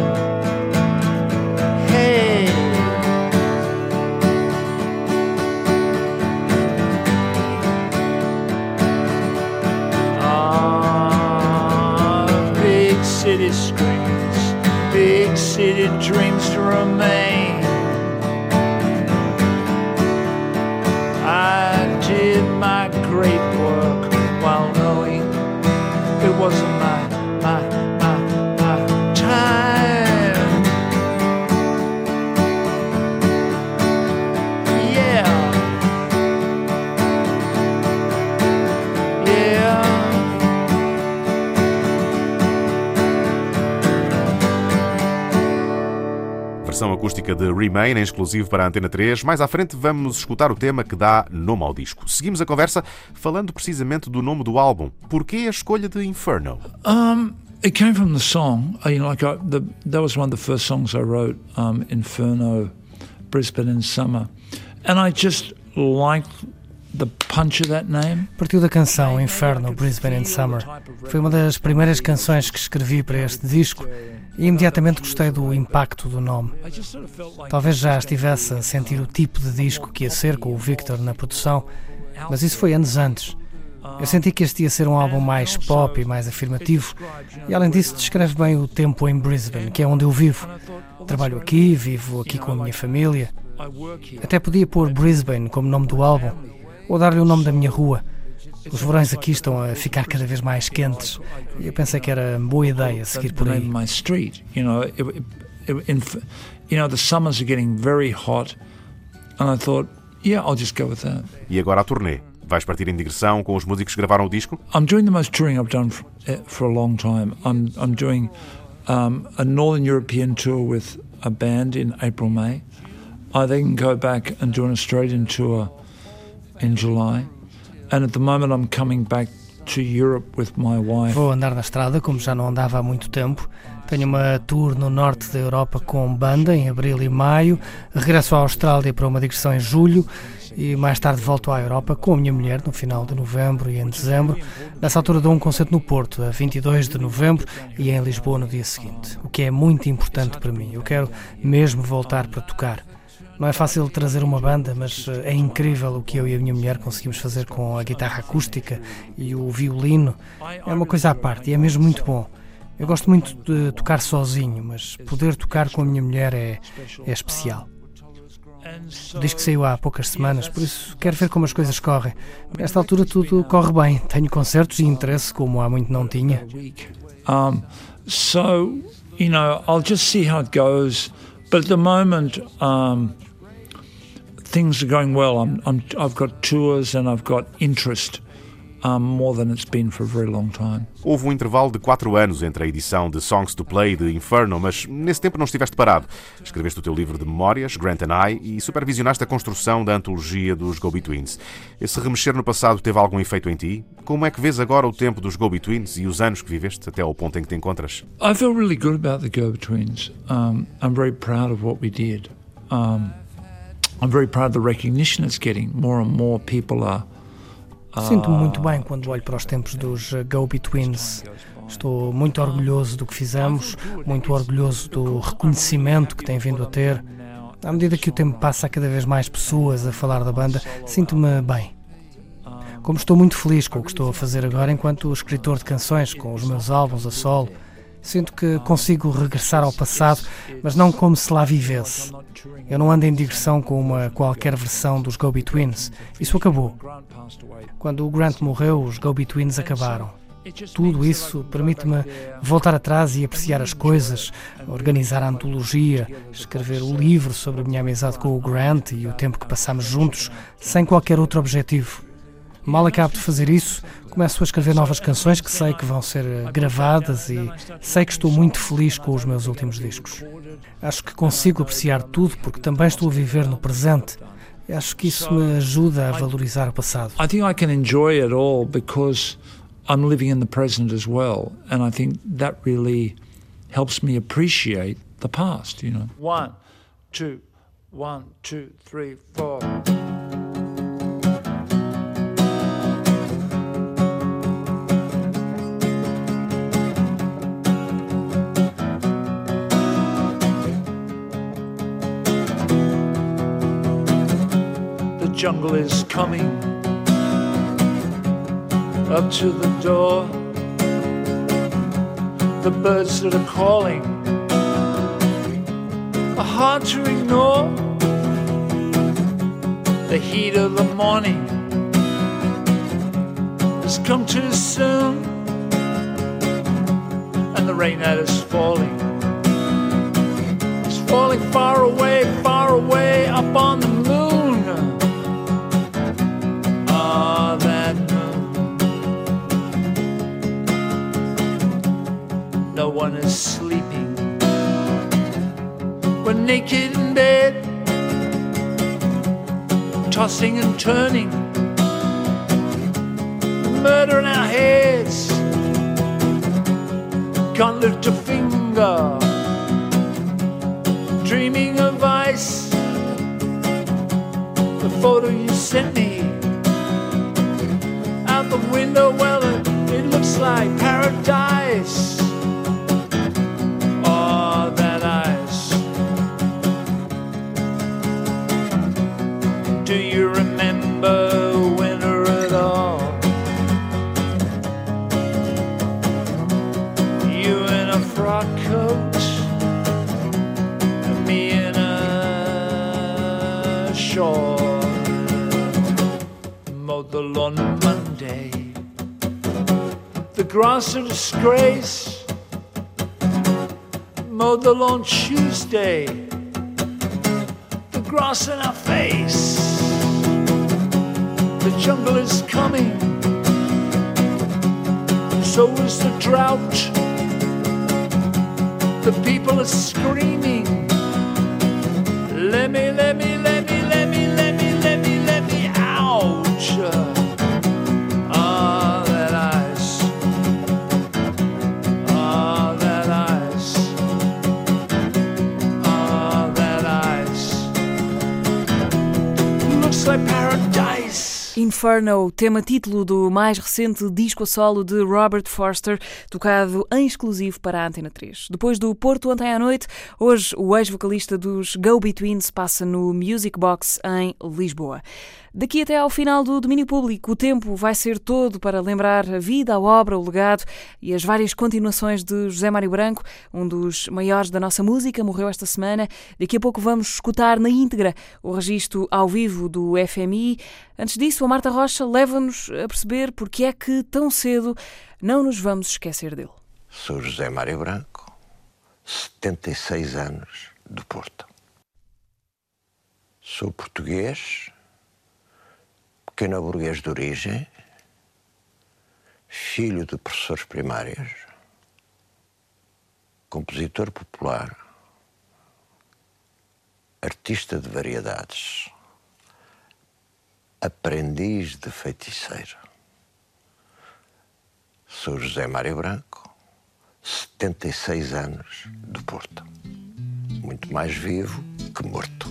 Acústica de Remain, em exclusivo para a Antena 3. Mais à frente vamos escutar o tema que dá nome ao disco. Seguimos a conversa falando precisamente do nome do álbum. Porquê a escolha de Inferno? Um, it came from the song. I, you know, like I, the, that was one of the first songs I wrote, um, Inferno, Brisbane in Summer, and I just liked the punch of that name. Partiu da canção Inferno, Brisbane in Summer. Foi uma das primeiras canções que escrevi para este disco e imediatamente gostei do impacto do nome. Talvez já estivesse a sentir o tipo de disco que ia ser com o Victor na produção, mas isso foi anos antes. Eu senti que este ia ser um álbum mais pop e mais afirmativo, e além disso, descreve bem o tempo em Brisbane, que é onde eu vivo. Trabalho aqui, vivo aqui com a minha família. Até podia pôr Brisbane como nome do álbum, ou dar-lhe o nome da minha rua. Os verões aqui estão a ficar cada vez mais quentes eu pensei que era boa ideia seguir por aí. my street. You know, it, it, it, in, you know, the summers are getting very hot, and I thought, yeah, I'll just go with that. E agora a turnê. Vais partir em digressão com os músicos que gravaram o disco? I'm doing the most touring I've done for, eh, for a long time. I'm I'm doing um, a Northern European tour with a band in April May. I then go back and do an Australian tour in July, and at the moment I'm coming back to Europe with my wife. Vou andar na estrada como já não andava há muito tempo. Tenho uma tour no norte da Europa com banda em abril e maio. Regresso à Austrália para uma digressão em julho e mais tarde volto à Europa com a minha mulher no final de novembro e em dezembro. Nessa altura dou um concerto no Porto, a 22 de novembro, e em Lisboa no dia seguinte, o que é muito importante para mim. Eu quero mesmo voltar para tocar. Não é fácil trazer uma banda, mas eh, é incrível o que eu e a minha mulher conseguimos fazer com a guitarra acústica e o violino. É uma coisa à parte e é mesmo muito bom. Eu gosto muito de tocar sozinho, mas poder tocar com a minha mulher é, é especial. O disco saiu há poucas semanas, por isso quero ver como as coisas correm. Nesta altura tudo corre bem. Tenho concertos e interesse como há muito não tinha. Um, so, you know, I'll just see how it goes. But at the moment, um, things are going well. I'm, I'm, I've got tours and I've got interest. More than it's been for a very long time. Houve um intervalo de quatro anos entre a edição de Songs to Play de Inferno, mas nesse tempo não estiveste parado. Escreveste o teu livro de memórias, Grant and I, e supervisionaste a construção da antologia dos Go-Betweens. Esse remexer no passado teve algum efeito em ti? Como é que vês agora o tempo dos Go-Betweens e os anos que viveste até ao ponto em que te encontras? I feel really good about the Go-Betweens. Um, I'm very proud of what we did. Um, I'm very proud of the recognition it's getting. More and more people are Sinto-me muito bem quando olho para os tempos dos uh, Go-Betweens. Estou muito orgulhoso do que fizemos, muito orgulhoso do reconhecimento que tem vindo a ter. À medida que o tempo passa, há cada vez mais pessoas a falar da banda, sinto-me bem. Como estou muito feliz com o que estou a fazer agora enquanto escritor de canções, com os meus álbuns a solo, Sinto que consigo regressar ao passado, mas não como se lá vivesse. Eu não ando em digressão com uma qualquer versão dos Go-Betweens. Isso acabou. Quando o Grant morreu, os Go-Betweens acabaram. Tudo isso permite-me voltar atrás e apreciar as coisas, organizar a antologia, escrever o livro sobre a minha amizade com o Grant e o tempo que passamos juntos, sem qualquer outro objetivo. Mal acabo de fazer isso, começo a escrever novas canções que sei que vão ser eh, gravadas e sei que estou muito feliz com os meus últimos discos. Acho que consigo apreciar tudo porque também estou a viver no presente. Acho que isso me ajuda a valorizar o passado. I think I can enjoy it all because I'm living in the present as well, and I think that really helps me appreciate the past, you know. One, two, one, two, three, four. Jungle is coming up to the door. The birds that are calling are hard to ignore. The heat of the morning has come too soon, and the rain that is falling is falling far away, far away up on the one is sleeping. We're naked in bed, tossing and turning, murder in our heads. Can't lift a finger, dreaming of ice. The photo you sent me out the window, well, it, it looks like paradise. Grass a disgrace. Mowed the lawn Tuesday. The grass in our face. The jungle is coming. So is the drought. The people are screaming. Let me, like parrot Inferno, tema título do mais recente disco a solo de Robert Forster, tocado em exclusivo para a Antena 3. Depois do Porto ontem à noite, hoje o ex-vocalista dos Go Betweens passa no Music Box em Lisboa. Daqui até ao final do domínio público, o tempo vai ser todo para lembrar a vida, a obra, o legado e as várias continuações de José Mário Branco, um dos maiores da nossa música, morreu esta semana. Daqui a pouco vamos escutar na íntegra o registro ao vivo do FMI. Antes disso, a Marta Rocha leva-nos a perceber porque é que tão cedo não nos vamos esquecer dele. Sou José Mário Branco, 76 anos, do Porto. Sou português pequeno burguês de origem, filho de professores primários, compositor popular, artista de variedades, aprendiz de feiticeiro. Sou José Mário Branco, 76 anos, do Porto. Muito mais vivo que morto.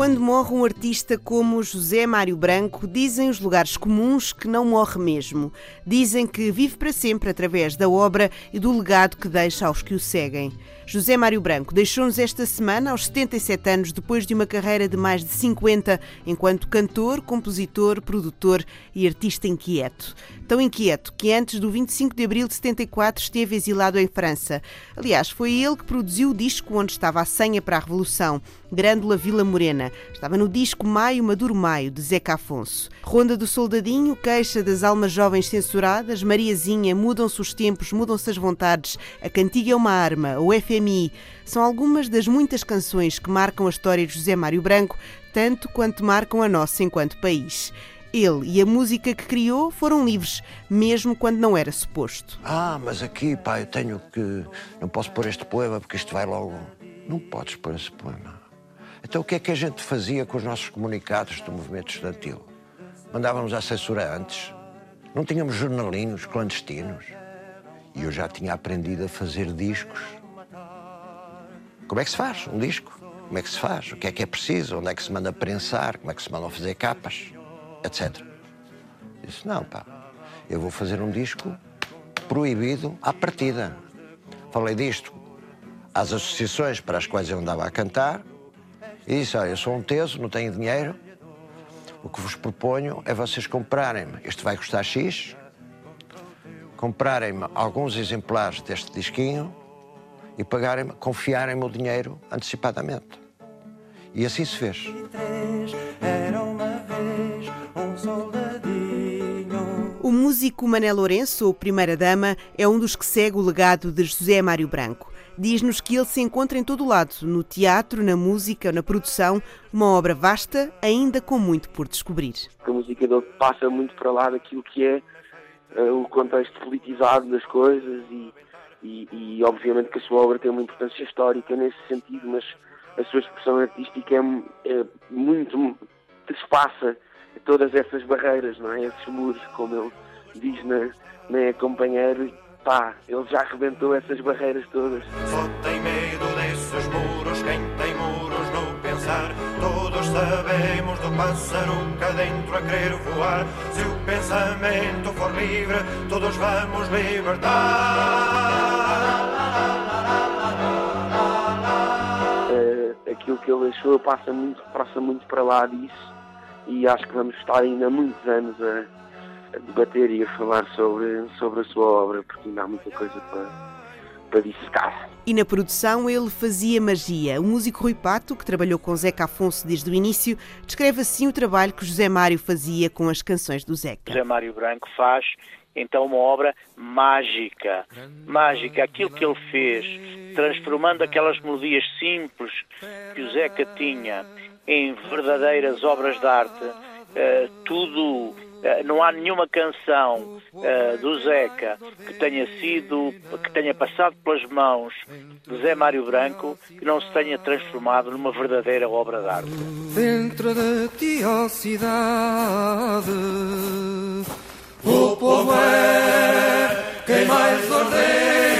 Quando morre um artista como José Mário Branco, dizem os lugares comuns que não morre mesmo. Dizem que vive para sempre através da obra e do legado que deixa aos que o seguem. José Mário Branco deixou-nos esta semana, aos 77 anos, depois de uma carreira de mais de 50, enquanto cantor, compositor, produtor e artista inquieto. Tão inquieto que antes do 25 de abril de 74 esteve exilado em França. Aliás, foi ele que produziu o disco onde estava a senha para a Revolução, Grândola Vila Morena. Estava no disco Maio Maduro Maio, de Zeca Afonso. Ronda do Soldadinho, Queixa das Almas Jovens Censuradas, Mariazinha, Mudam-se os Tempos, Mudam-se as Vontades, A Cantiga é uma Arma, o FM FMI são algumas das muitas canções que marcam a história de José Mário Branco, tanto quanto marcam a nossa enquanto país. Ele e a música que criou foram livres, mesmo quando não era suposto. Ah, mas aqui, pá, eu tenho que. Não posso pôr este poema porque isto vai logo. Não podes pôr esse poema. Então o que é que a gente fazia com os nossos comunicados do movimento estudantil? Mandávamos à censura antes. Não tínhamos jornalinhos clandestinos. E eu já tinha aprendido a fazer discos como é que se faz um disco? Como é que se faz? O que é que é preciso? Onde é que se manda prensar? Como é que se manda fazer capas? Etc. Disse, não, pá, eu vou fazer um disco proibido à partida. Falei disto às associações para as quais eu andava a cantar e disse, olha, eu sou um teso, não tenho dinheiro, o que vos proponho é vocês comprarem-me, este vai custar X, comprarem-me alguns exemplares deste disquinho e pagarem confiarem-me o dinheiro antecipadamente. E assim se fez. O músico Mané Lourenço, ou Primeira Dama, é um dos que segue o legado de José Mário Branco. Diz-nos que ele se encontra em todo o lado, no teatro, na música, na produção, uma obra vasta, ainda com muito por descobrir. A música dele passa muito para lá daquilo que é uh, o contexto politizado das coisas e e, e, obviamente que a sua obra tem uma importância histórica nesse sentido, mas a sua expressão artística é, é muito despassa todas essas barreiras, não é? Esses muros, como ele diz na, na Companheiro, pá, ele já arrebentou essas barreiras todas. Só tem medo desses muros, quem tem muros no pensar, todos sabemos do pássaro cá dentro a querer voar. Se o pensamento for livre, todos vamos libertar. aquilo que ele deixou passa muito, passa muito para lá disso e acho que vamos estar ainda muitos anos a debater e a falar sobre, sobre a sua obra, porque ainda há muita coisa para, para dissecar. E na produção ele fazia magia. O músico Rui Pato, que trabalhou com Zeca Afonso desde o início, descreve assim o trabalho que José Mário fazia com as canções do Zeca. José Mário Branco faz então uma obra mágica. Mágica, aquilo que ele fez, transformando aquelas melodias simples que o Zeca tinha em verdadeiras obras de arte, uh, tudo. Uh, não há nenhuma canção uh, do Zeca que tenha sido, que tenha passado pelas mãos de Zé Mário Branco que não se tenha transformado numa verdadeira obra de arte. Dentro de ti, ó cidade o povo é quem mais ordena.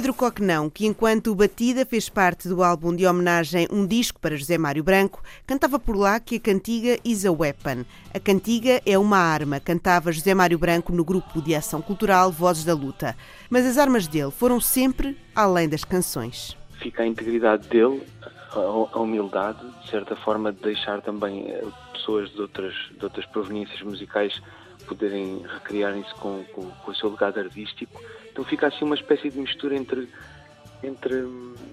Pedro Coquenão, que enquanto Batida fez parte do álbum de homenagem Um Disco para José Mário Branco, cantava por lá que a cantiga is a weapon. A cantiga é uma arma, cantava José Mário Branco no grupo de ação cultural Vozes da Luta. Mas as armas dele foram sempre além das canções. Fica a integridade dele, a humildade, de certa forma, de deixar também eh, pessoas de outras, de outras proveniências musicais poderem recriarem-se com, com, com, o seu legado artístico. Então fica assim uma espécie de mistura entre, entre,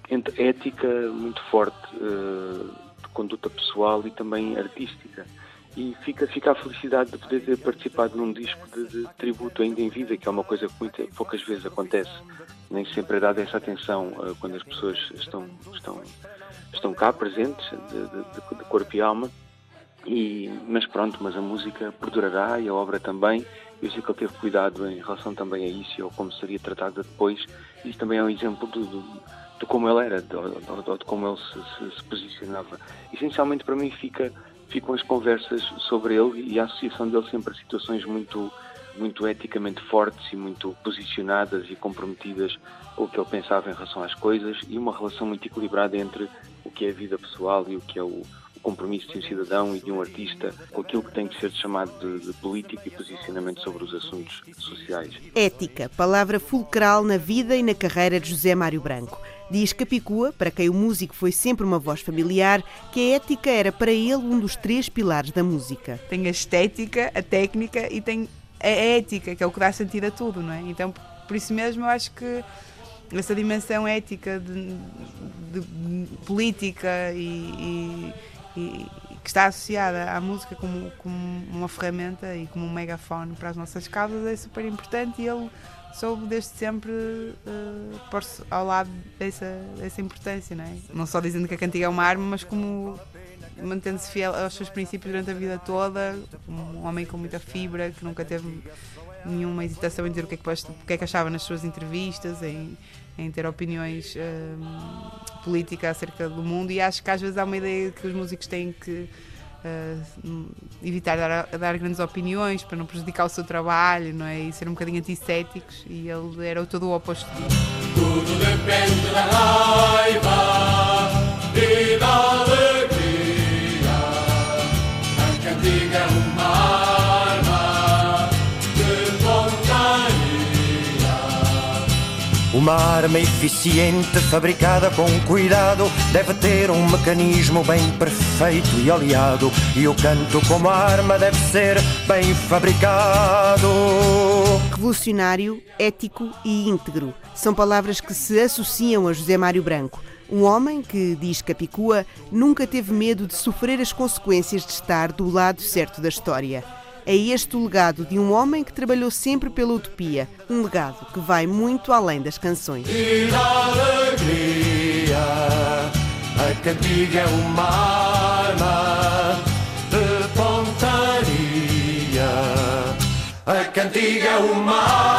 entre ética muito forte, uh, de conduta pessoal e também artística. E fica, fica a felicidade de poder ter participado num disco de, de tributo ainda em vida, que é uma coisa que muito, poucas vezes acontece. Nem sempre é dada essa atenção uh, quando as pessoas estão, estão, estão cá presentes, de, de, de corpo e alma. E, mas pronto, mas a música perdurará e a obra também. Eu sei que ele teve cuidado em relação também a isso e ao como seria tratada depois. Isso também é um exemplo do, de como ele era, de, de, de como ele se, se, se, posicionava. Essencialmente para mim fica, ficam as conversas sobre ele e a associação dele sempre a situações muito, muito eticamente fortes e muito posicionadas e comprometidas com o que ele pensava em relação às coisas e uma relação muito equilibrada entre o que é a vida pessoal e o que é o, compromisso de um cidadão e de um artista com aquilo que tem que ser chamado de, de política e posicionamento sobre os assuntos sociais. Ética, palavra fulcral na vida e na carreira de José Mário Branco. Diz Capicua, para quem o músico foi sempre uma voz familiar, que a ética era para ele um dos três pilares da música. Tem a estética, a técnica e tem a ética, que é o que dá sentido a tudo, não é? Então, por isso mesmo, eu acho que essa dimensão ética de, de, de política e, e e, que está associada à música como, como uma ferramenta e como um megafone para as nossas causas é super importante e ele soube desde sempre uh, pôr-se ao lado dessa, dessa importância, não é? Não só dizendo que a cantiga é uma arma, mas como mantendo-se fiel aos seus princípios durante a vida toda, um homem com muita fibra, que nunca teve nenhuma hesitação em dizer o que é que, o que, é que achava nas suas entrevistas, em, em ter opiniões um, políticas acerca do mundo e acho que às vezes há uma ideia que os músicos têm que uh, evitar dar, dar, grandes opiniões para não prejudicar o seu trabalho não é? e ser um bocadinho antisséticos e ele era todo o oposto disso. Tudo depende da raiva e da Uma arma eficiente, fabricada com cuidado, deve ter um mecanismo bem perfeito e oleado. E o canto, como arma, deve ser bem fabricado. Revolucionário, ético e íntegro são palavras que se associam a José Mário Branco. Um homem que, diz Capicua, nunca teve medo de sofrer as consequências de estar do lado certo da história. É este o legado de um homem que trabalhou sempre pela utopia, um legado que vai muito além das canções. E da alegria, a cantiga é uma arma de pontaria. A cantiga é uma arma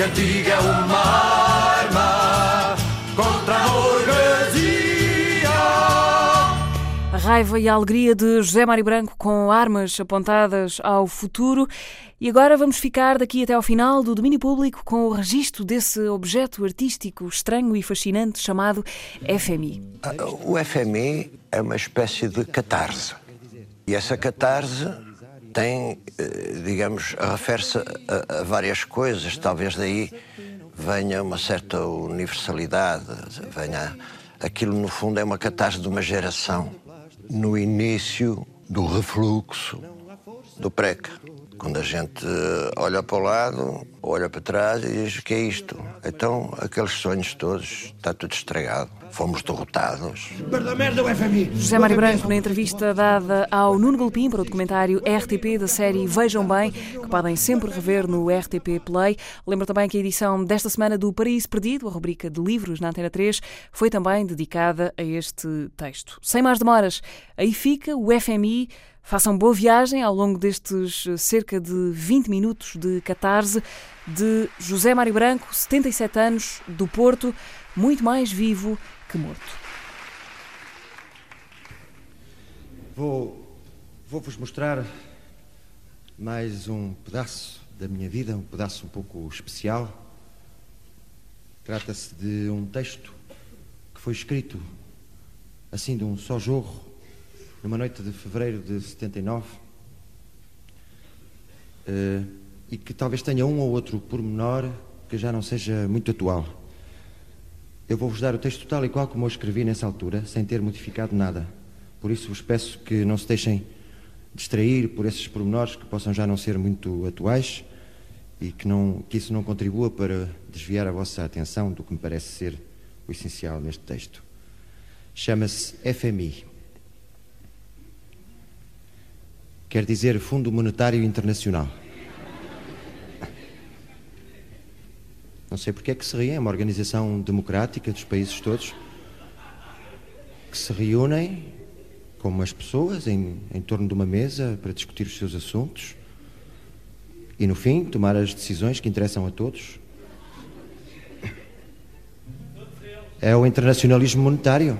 Cantiga é uma arma contra a burguesia. A raiva e a alegria de José Mário Branco com armas apontadas ao futuro. E agora vamos ficar daqui até ao final do domínio público com o registro desse objeto artístico estranho e fascinante chamado FMI. Ah, o FMI é uma espécie de catarse. E essa catarse tem, eh, digamos, refere-se a, a, várias coisas, talvez daí venha uma certa universalidade, venha aquilo no fundo é uma catarse de uma geração no início do refluxo do PREC. Quando a gente olha para o lado, olha para trás e diz: o que é isto? Então, aqueles sonhos todos, está tudo estragado. Fomos derrotados. merda o FMI. José Mário Branco, na entrevista dada ao Nuno Galpim para o documentário RTP da série Vejam Bem, que podem sempre rever no RTP Play. Lembro também que a edição desta semana do Paraíso Perdido, a rubrica de livros na Antena 3, foi também dedicada a este texto. Sem mais demoras, aí fica o FMI Façam boa viagem ao longo destes eh, cerca de 20 minutos de catarse de José Mário Branco, 77 anos, do Porto, muito mais vivo que morto. Vou, vou vos mostrar mais um pedaço da minha vida, um pedaço um pouco especial. Trata-se de um texto que foi escrito assim de um só jorro numa noite de fevereiro de 79, uh, eh, e que talvez tenha um ou outro pormenor que já não seja muito atual. Eu vou-vos dar o texto tal e qual como eu escrevi nessa altura, sem ter modificado nada. Por isso vos peço que não se deixem distrair por esses pormenores que possam já não ser muito atuais e que, não, que isso não contribua para desviar a vossa atenção do que me parece ser o essencial neste texto. Chama-se FMI. Quer dizer Fundo Monetário Internacional. Não sei porque é que se riem, é uma organização democrática dos países todos que se reúnem como as pessoas em, em torno de uma mesa para discutir os seus assuntos e, no fim, tomar as decisões que interessam a todos. É o internacionalismo monetário.